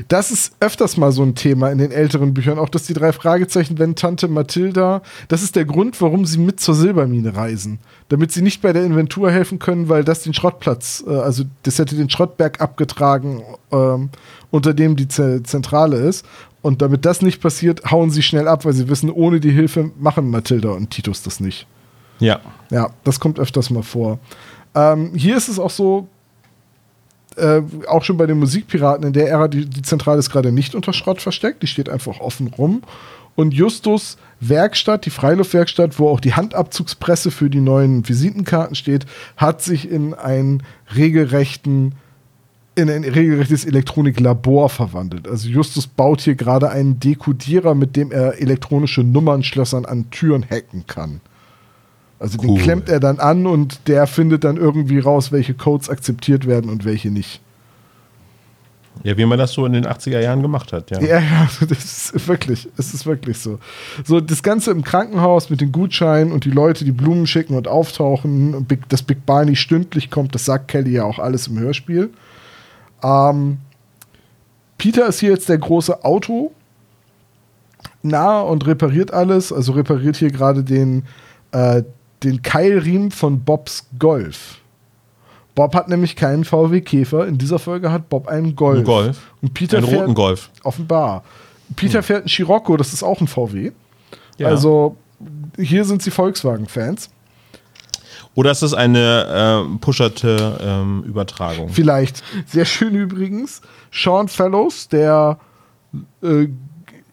Das ist öfters mal so ein Thema in den älteren Büchern, auch dass die drei Fragezeichen, wenn Tante Mathilda, das ist der Grund, warum sie mit zur Silbermine reisen. Damit sie nicht bei der Inventur helfen können, weil das den Schrottplatz, äh, also das hätte den Schrottberg abgetragen, ähm, unter dem die Z Zentrale ist. Und damit das nicht passiert, hauen sie schnell ab, weil sie wissen, ohne die Hilfe machen Mathilda und Titus das nicht. Ja. Ja, das kommt öfters mal vor. Ähm, hier ist es auch so, äh, auch schon bei den Musikpiraten in der Ära, die, die Zentrale ist gerade nicht unter Schrott versteckt, die steht einfach offen rum. Und Justus Werkstatt, die Freiluftwerkstatt, wo auch die Handabzugspresse für die neuen Visitenkarten steht, hat sich in einen regelrechten in ein regelrechtes Elektroniklabor verwandelt. Also Justus baut hier gerade einen Dekodierer, mit dem er elektronische Nummernschlössern an Türen hacken kann. Also den Cool. klemmt er dann an und der findet dann irgendwie raus, welche Codes akzeptiert werden und welche nicht. Ja, wie man das so in den 80er Jahren gemacht hat, ja. Ja, ja, das ist wirklich, es ist wirklich so. So, das Ganze im Krankenhaus mit den Gutscheinen und die Leute, die Blumen schicken und auftauchen, und Big, dass Big Barney stündlich kommt, das sagt Kelly ja auch alles im Hörspiel. Ähm, Peter ist hier jetzt der große Auto nah und repariert alles, also repariert hier gerade den, äh, den Keilriemen von Bobs Golf. Bob hat nämlich keinen VW Käfer. In dieser Folge hat Bob einen Golf. Einen Golf. Und Peter Einen fährt, roten Golf. Offenbar. Peter fährt einen Scirocco, das ist auch ein VW. Ja. Also hier sind sie Volkswagen-Fans. Oder ist das eine äh, pusherte ähm, Übertragung? Vielleicht. Sehr schön übrigens. Sean Fellows, der äh,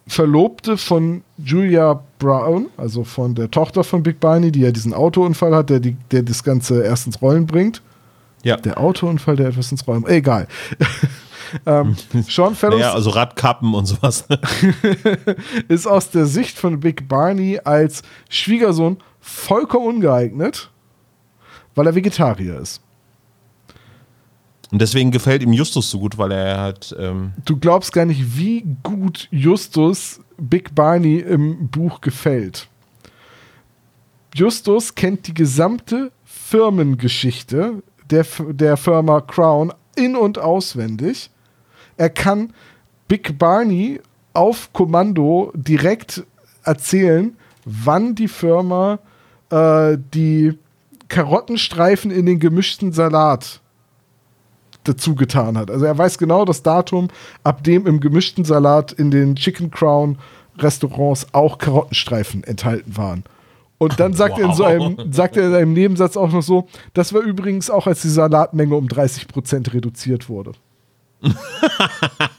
Verlobte von Julia Brown, also von der Tochter von Big Barney, die ja diesen Autounfall hat, der, die, der das Ganze erst ins Rollen bringt. Ja. Der Autounfall, der etwas ins Rollen bringt. Egal. ähm, Sean Fellows Naja, also Radkappen und sowas. ne? ist aus der Sicht von Big Barney als Schwiegersohn vollkommen ungeeignet, weil er Vegetarier ist. Und deswegen gefällt ihm Justus so gut, weil er hat. Ähm, Du glaubst gar nicht, wie gut Justus Big Barney im Buch gefällt. Justus kennt die gesamte Firmengeschichte der, der Firma Crown in- und auswendig. Er kann Big Barney auf Kommando direkt erzählen, wann die Firma äh, die Karottenstreifen in den gemischten Salat dazu getan hat. Also er weiß genau das Datum, ab dem im gemischten Salat in den Chicken Crown Restaurants auch Karottenstreifen enthalten waren. Und dann sagt, er in so einem, sagt er in einem Nebensatz auch noch so, das war übrigens auch, als die Salatmenge um 30% reduziert wurde.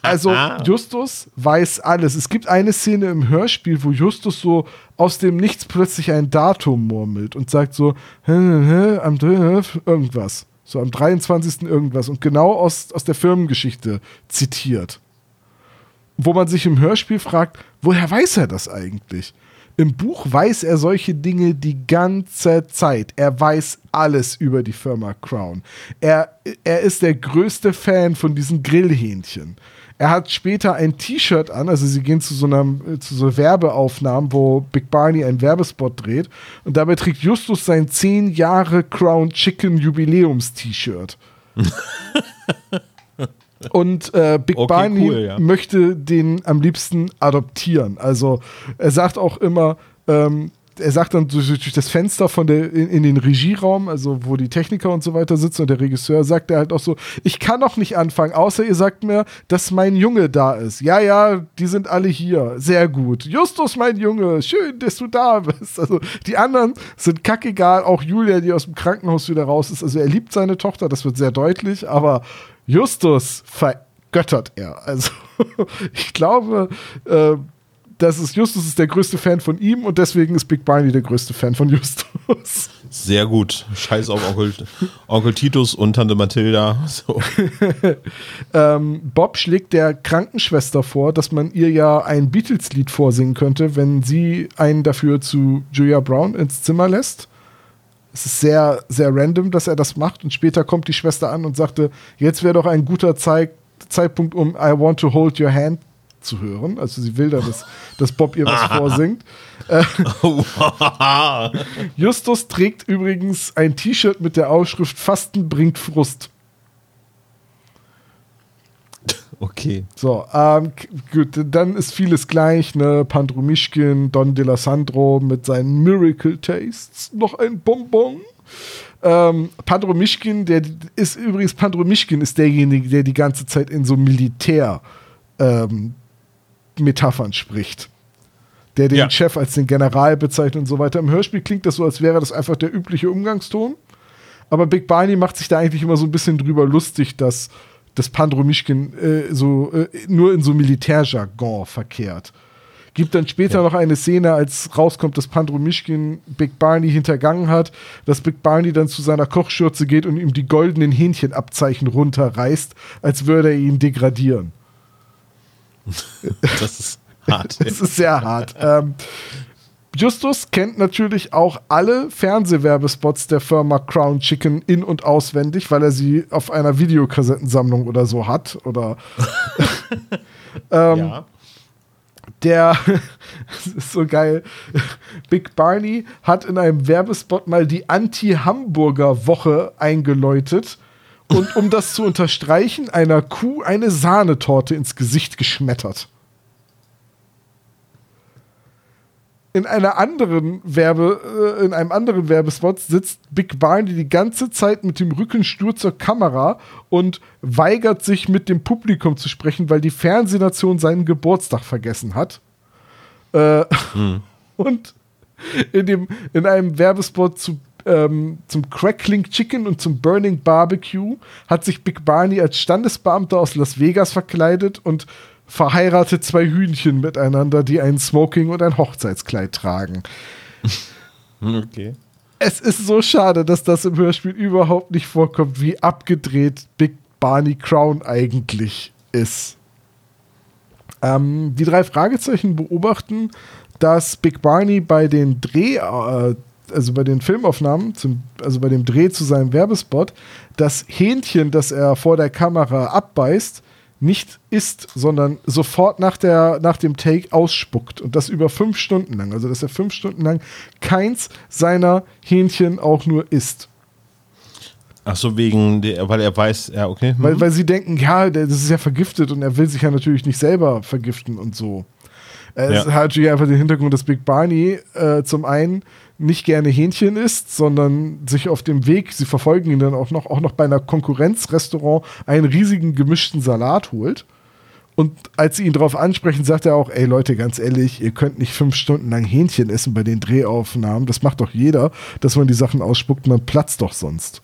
Also Justus weiß alles. Es gibt eine Szene im Hörspiel, wo Justus so aus dem Nichts plötzlich ein Datum murmelt und sagt so, hä, hä, am irgendwas. So am 23. irgendwas. Und genau aus, aus der Firmengeschichte zitiert. Wo man sich im Hörspiel fragt, woher weiß er das eigentlich? Im Buch weiß er solche Dinge die ganze Zeit. Er weiß alles über die Firma Crown. Er, er ist der größte Fan von diesen Grillhähnchen. Er hat später ein T-Shirt an, also sie gehen zu so einer zu so Werbeaufnahmen, wo Big Barney einen Werbespot dreht und dabei trägt Justus sein 10 Jahre Crown Chicken Jubiläums T-Shirt. Und äh, Big Okay, Barney cool, ja. möchte den am liebsten adoptieren. Also er sagt auch immer, ähm, er sagt dann durch, das Fenster von der in, in den Regieraum, also wo die Techniker und so weiter sitzen und der Regisseur sagt er halt auch so, ich kann noch nicht anfangen, außer ihr sagt mir, dass mein Junge da ist. Ja, ja, die sind alle hier. Sehr gut. Justus, mein Junge, schön, dass du da bist. Also die anderen sind kackegal, auch Julia, die aus dem Krankenhaus wieder raus ist. Also er liebt seine Tochter, das wird sehr deutlich, aber Justus vergöttert er. Also ich glaube, äh, das ist Justus ist der größte Fan von ihm und deswegen ist Big Barney der größte Fan von Justus. Sehr gut. Scheiß auf Onkel, Onkel Titus und Tante Mathilda. So. Ähm, Bob schlägt der Krankenschwester vor, dass man ihr ja ein Beatles-Lied vorsingen könnte, wenn sie einen dafür zu Julia Brown ins Zimmer lässt. Es ist sehr, sehr random, dass er das macht und später kommt die Schwester an und sagte, jetzt wäre doch ein guter Zei Zeitpunkt, um I Want to Hold Your Hand zu hören. Also sie will da, dass, dass Bob ihr was vorsingt. Äh, Justus trägt übrigens ein T-Shirt mit der Aufschrift Fasten bringt Frust. Okay. So, ähm, gut, dann ist vieles gleich, ne? Pandro Mischkin, Don De La Sandro mit seinen Miracle Tastes, noch ein Bonbon. Ähm, Pandro Mischkin, der ist übrigens, Pandro Mischkin ist derjenige, der die ganze Zeit in so Militär ähm, Metaphern spricht. Der den Ja. Chef als den General bezeichnet und so weiter. Im Hörspiel klingt das so, als wäre das einfach der übliche Umgangston. Aber Big Barney macht sich da eigentlich immer so ein bisschen drüber lustig, dass das Pandro Mischkin äh, so äh, nur in so Militärjargon verkehrt. Gibt dann später noch eine Szene, als rauskommt, dass Pandro Mischkin Big Barney hintergangen hat, dass Big Barney dann zu seiner Kochschürze geht und ihm die goldenen Hähnchenabzeichen runterreißt, als würde er ihn degradieren. Das ist hart. Es ist sehr hart. ähm, Justus kennt natürlich auch alle Fernsehwerbespots der Firma Crown Chicken in- und auswendig, weil er sie auf einer Videokassettensammlung oder so hat. Oder ähm, ja. der, das ist so geil, Big Barney hat in einem Werbespot mal die Anti-Hamburger-Woche eingeläutet und um das zu unterstreichen, einer Kuh eine Sahnetorte ins Gesicht geschmettert. In einer anderen Werbe, äh, in einem anderen Werbespot sitzt Big Barney die ganze Zeit mit dem Rücken stur zur Kamera und weigert sich mit dem Publikum zu sprechen, weil die Fernsehnation seinen Geburtstag vergessen hat. Äh, Und in, dem, in einem Werbespot zu, ähm, zum Crackling Chicken und zum Burning Barbecue hat sich Big Barney als Standesbeamter aus Las Vegas verkleidet und verheiratet zwei Hühnchen miteinander, die ein Smoking und ein Hochzeitskleid tragen. Okay. Es ist so schade, dass das im Hörspiel überhaupt nicht vorkommt, wie abgedreht Big Barney Crown eigentlich ist. Ähm, die drei Fragezeichen beobachten, dass Big Barney bei den Dreh, äh, also bei den Filmaufnahmen, zum, also bei dem Dreh zu seinem Werbespot, das Hähnchen, das er vor der Kamera abbeißt, nicht isst, sondern sofort nach, der, nach dem Take ausspuckt. Und das über fünf Stunden lang. Also, dass er fünf Stunden lang keins seiner Hähnchen auch nur isst. Ach so, wegen der, weil er weiß, ja, okay. Hm. Weil, weil sie denken, ja, das ist ja vergiftet und er will sich ja natürlich nicht selber vergiften und so. Es Ja. hat natürlich einfach den Hintergrund, dass Big Barney äh, zum einen nicht gerne Hähnchen isst, sondern sich auf dem Weg, sie verfolgen ihn dann auch noch, auch noch bei einer Konkurrenzrestaurant einen riesigen gemischten Salat holt. Und als sie ihn darauf ansprechen, sagt er auch, ey Leute, ganz ehrlich, ihr könnt nicht fünf Stunden lang Hähnchen essen bei den Drehaufnahmen. Das macht doch jeder, dass man die Sachen ausspuckt, man platzt doch sonst.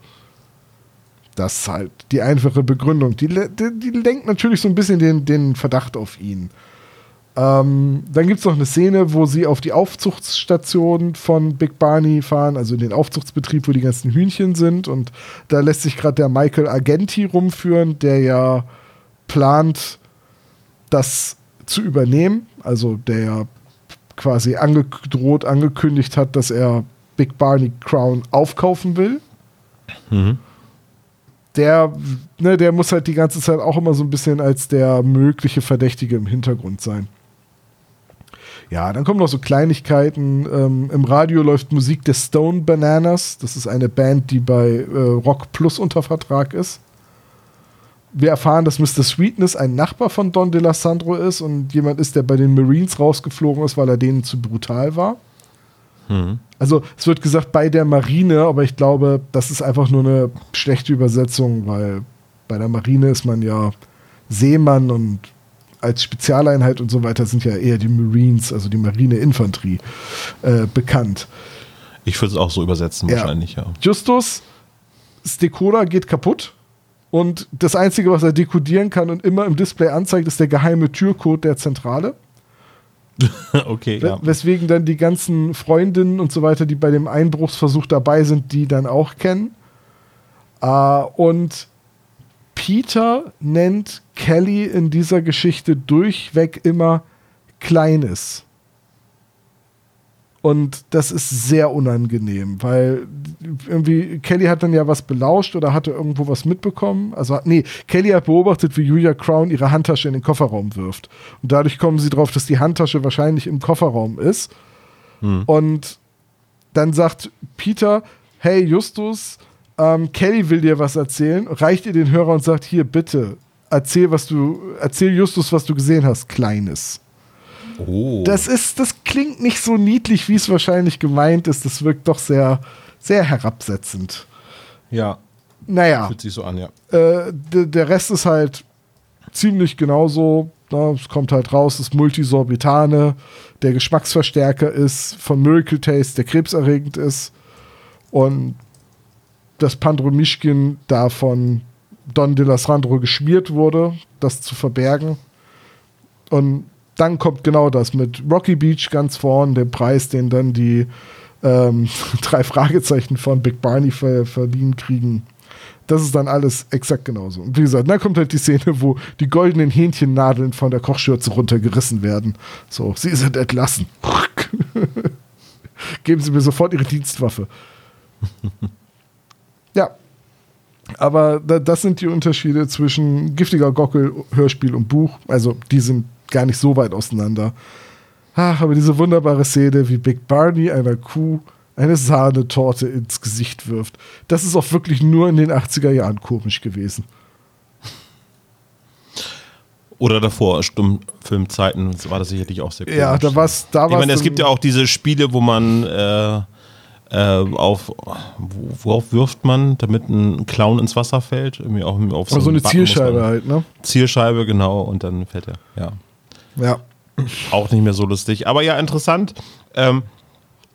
Das ist halt die einfache Begründung. Die, die, die lenkt natürlich so ein bisschen den, den Verdacht auf ihn. Ähm, dann gibt es noch eine Szene, wo sie auf die Aufzuchtstation von Big Barney fahren, also in den Aufzuchtsbetrieb, wo die ganzen Hühnchen sind. Und da lässt sich gerade der Michael Argenti rumführen, der ja plant, das zu übernehmen. Also der ja quasi angedroht, angekündigt hat, dass er Big Barney Crown aufkaufen will. Mhm. Der, ne, der muss halt die ganze Zeit auch immer so ein bisschen als der mögliche Verdächtige im Hintergrund sein. Ja, dann kommen noch so Kleinigkeiten. Ähm, Im Radio läuft Musik der Stone Bananas. Das ist eine Band, die bei äh, Rock Plus unter Vertrag ist. Wir erfahren, dass Mr. Sweetness ein Nachbar von Don De La Sandro ist und jemand ist, der bei den Marines rausgeflogen ist, weil er denen zu brutal war. Mhm. Also es wird gesagt bei der Marine, aber ich glaube, das ist einfach nur eine schlechte Übersetzung, weil bei der Marine ist man ja Seemann und als Spezialeinheit und so weiter sind ja eher die Marines, also die Marineinfanterie, äh, bekannt. Ich würde es auch so übersetzen, Ja. wahrscheinlich, ja. Justus, das Decoder geht kaputt und das Einzige, was er dekodieren kann und immer im Display anzeigt, ist der geheime Türcode der Zentrale. okay, ja. Weswegen dann die ganzen Freundinnen und so weiter, die bei dem Einbruchsversuch dabei sind, die dann auch kennen. Äh, und Peter nennt Kelly in dieser Geschichte durchweg immer Kleines. Und das ist sehr unangenehm, weil irgendwie Kelly hat dann ja was belauscht oder hatte irgendwo was mitbekommen. Also, nee, Kelly hat beobachtet, wie Julia Crown ihre Handtasche in den Kofferraum wirft. Und dadurch kommen sie drauf, dass die Handtasche wahrscheinlich im Kofferraum ist. Und dann sagt Peter: Hey, Justus, ähm, Kelly will dir was erzählen. Reicht ihr den Hörer und sagt: Hier, bitte, erzähl, was du, erzähl Justus, was du gesehen hast, Kleines. Oh. Das ist, das klingt nicht so niedlich, wie es wahrscheinlich gemeint ist. Das wirkt doch sehr, sehr herabsetzend. ja, Naja, fühlt sich so an, ja. äh, der Rest ist halt ziemlich genauso. Na, es kommt halt raus, das Multisorbitane, der Geschmacksverstärker ist, von Miracle Taste, der krebserregend ist. Und das Pandromischkin da von Don de la Sandro geschmiert wurde, das zu verbergen. Und dann kommt genau das mit Rocky Beach ganz vorn, den Preis, den dann die ähm, drei Fragezeichen von Big Barney ver verliehen kriegen. Das ist dann alles exakt genauso. Und wie gesagt, dann kommt halt die Szene, wo die goldenen Hähnchennadeln von der Kochschürze runtergerissen werden. So, sie sind entlassen. Geben Sie mir sofort Ihre Dienstwaffe. Aber da, das sind die Unterschiede zwischen Giftiger Gockel, Hörspiel und Buch. Also, die sind gar nicht so weit auseinander. Ach, aber diese wunderbare Szene, wie Big Barney einer Kuh eine Sahnetorte ins Gesicht wirft, das ist auch wirklich nur in den 80er Jahren komisch gewesen. Oder davor, Stummfilmzeiten, war das sicherlich auch sehr Ja, da war's, da Ich meine, es gibt ja auch diese Spiele, wo man äh, auf, wo- worauf wirft man, damit ein Clown ins Wasser fällt? Irgendwie auch auf so, so einen eine Button Zielscheibe halt, ne? Zielscheibe, genau, und dann fällt er. Ja, Ja. auch nicht mehr so lustig. Aber ja, interessant. Ähm,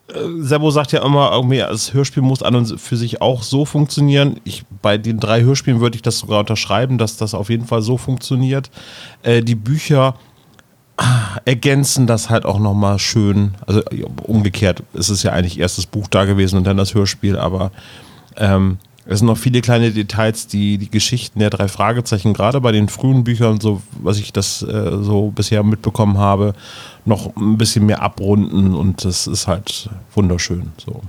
äh, Sebo sagt ja immer, irgendwie, das Hörspiel muss an und für sich auch so funktionieren. Ich, bei den drei Hörspielen würde ich das sogar unterschreiben, dass das auf jeden Fall so funktioniert. Äh, die Bücher ergänzen das halt auch nochmal schön. Also umgekehrt, es ist ja eigentlich erst das Buch da gewesen und dann das Hörspiel, aber ähm, es sind noch viele kleine Details, die die Geschichten der drei Fragezeichen, gerade bei den frühen Büchern, so was ich das äh, so bisher mitbekommen habe, noch ein bisschen mehr abrunden und das ist halt wunderschön. So.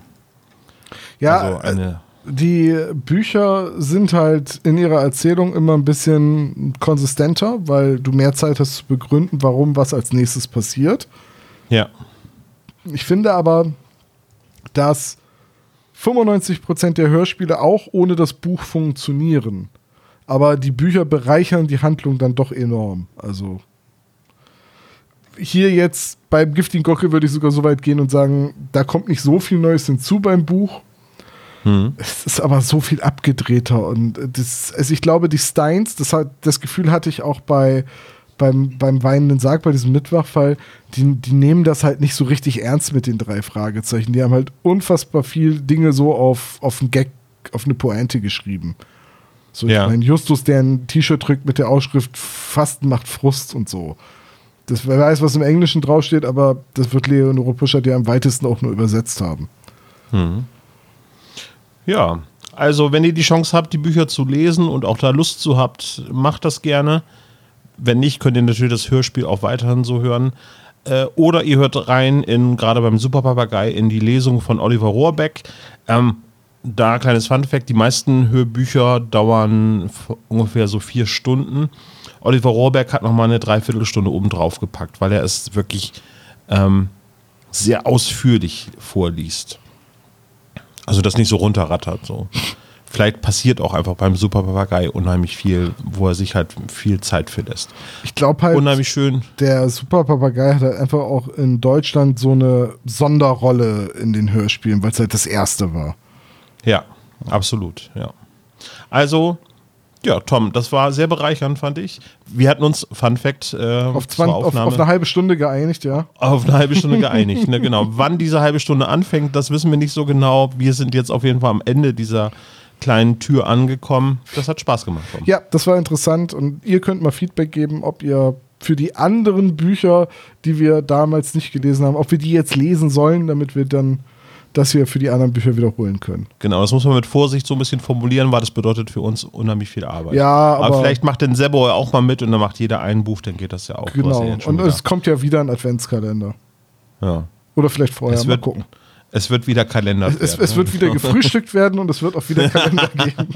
Ja, also eine, die Bücher sind halt in ihrer Erzählung immer ein bisschen konsistenter, weil du mehr Zeit hast zu begründen, warum was als nächstes passiert. ja, Ich finde aber, dass 95% der Hörspiele auch ohne das Buch funktionieren. Aber die Bücher bereichern die Handlung dann doch enorm. Also hier jetzt beim Giftigen Gockel würde ich sogar so weit gehen und sagen, da kommt nicht so viel Neues hinzu beim Buch. Es ist aber so viel abgedrehter und das, also ich glaube, die Steins, das, hat, das Gefühl hatte ich auch bei, beim, beim weinenden Sarg, bei diesem Mittwochfall, die, die nehmen das halt nicht so richtig ernst mit den drei Fragezeichen. Die haben halt unfassbar viel Dinge so auf, auf einen Gag, auf eine Pointe geschrieben. So, ich Ja. meine, Justus, der ein T-Shirt trägt mit der Ausschrift Fasten macht Frust und so. Das, wer weiß, was im Englischen draufsteht, aber das wird Leonore Puschert ja am weitesten auch nur übersetzt haben. Ja, also wenn ihr die Chance habt, die Bücher zu lesen und auch da Lust zu habt, macht das gerne. Wenn nicht, könnt ihr natürlich das Hörspiel auch weiterhin so hören. Äh, oder ihr hört rein in, gerade beim Superpapagei, in die Lesung von Oliver Rohrbeck. Ähm, da kleines Funfact, die meisten Hörbücher dauern ungefähr so vier Stunden. Oliver Rohrbeck hat nochmal eine Dreiviertelstunde oben drauf gepackt, weil er es wirklich ähm, sehr ausführlich vorliest. Also das nicht so runterrattert. So. Vielleicht passiert auch einfach beim Superpapagei unheimlich viel, wo er sich halt viel Zeit für lässt. Ich glaube halt, unheimlich schön. der Superpapagei hat halt einfach auch in Deutschland so eine Sonderrolle in den Hörspielen, weil es halt das erste war. Ja, absolut, ja. Also, ja, Tom, das war sehr bereichernd, fand ich. Wir hatten uns, Fun Fact, äh, auf, 20, auf, auf, eine halbe Stunde geeinigt, ja. Auf eine halbe Stunde geeinigt, ne, genau. Wann diese halbe Stunde anfängt, das wissen wir nicht so genau. Wir sind jetzt auf jeden Fall am Ende dieser kleinen Tür angekommen. Das hat Spaß gemacht. Tom. Ja, das war interessant und ihr könnt mal Feedback geben, ob ihr für die anderen Bücher, die wir damals nicht gelesen haben, ob wir die jetzt lesen sollen, damit wir dann das hier für die anderen Bücher wiederholen können. Genau, das muss man mit Vorsicht so ein bisschen formulieren, weil das bedeutet für uns unheimlich viel Arbeit. Ja, aber, aber vielleicht macht den Sebo auch mal mit und dann macht jeder ein Buch, dann geht das ja auch. Genau, und es kommt ja wieder ein Adventskalender. Ja. Oder vielleicht vorher, es wird, mal gucken. Es wird wieder Kalender es, werden. Es, wird wieder gefrühstückt werden und es wird auch wieder Kalender geben.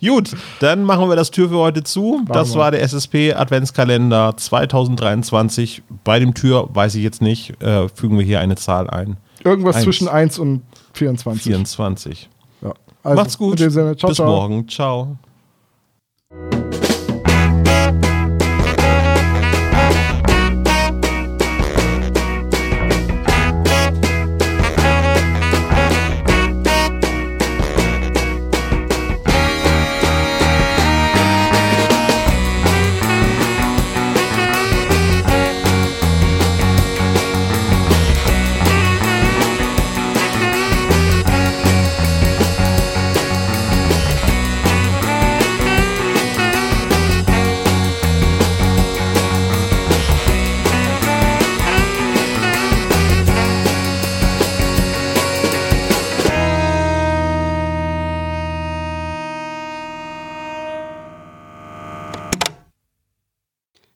Gut, dann machen wir das Tür für heute zu. Machen das war der SSP Adventskalender 2023. Bei dem Tür weiß ich jetzt nicht, äh, fügen wir hier eine Zahl ein. Irgendwas 1. zwischen 1 und 24. 24. Ja. Also, Macht's gut. Ciao, Bis ciao. morgen. Ciao.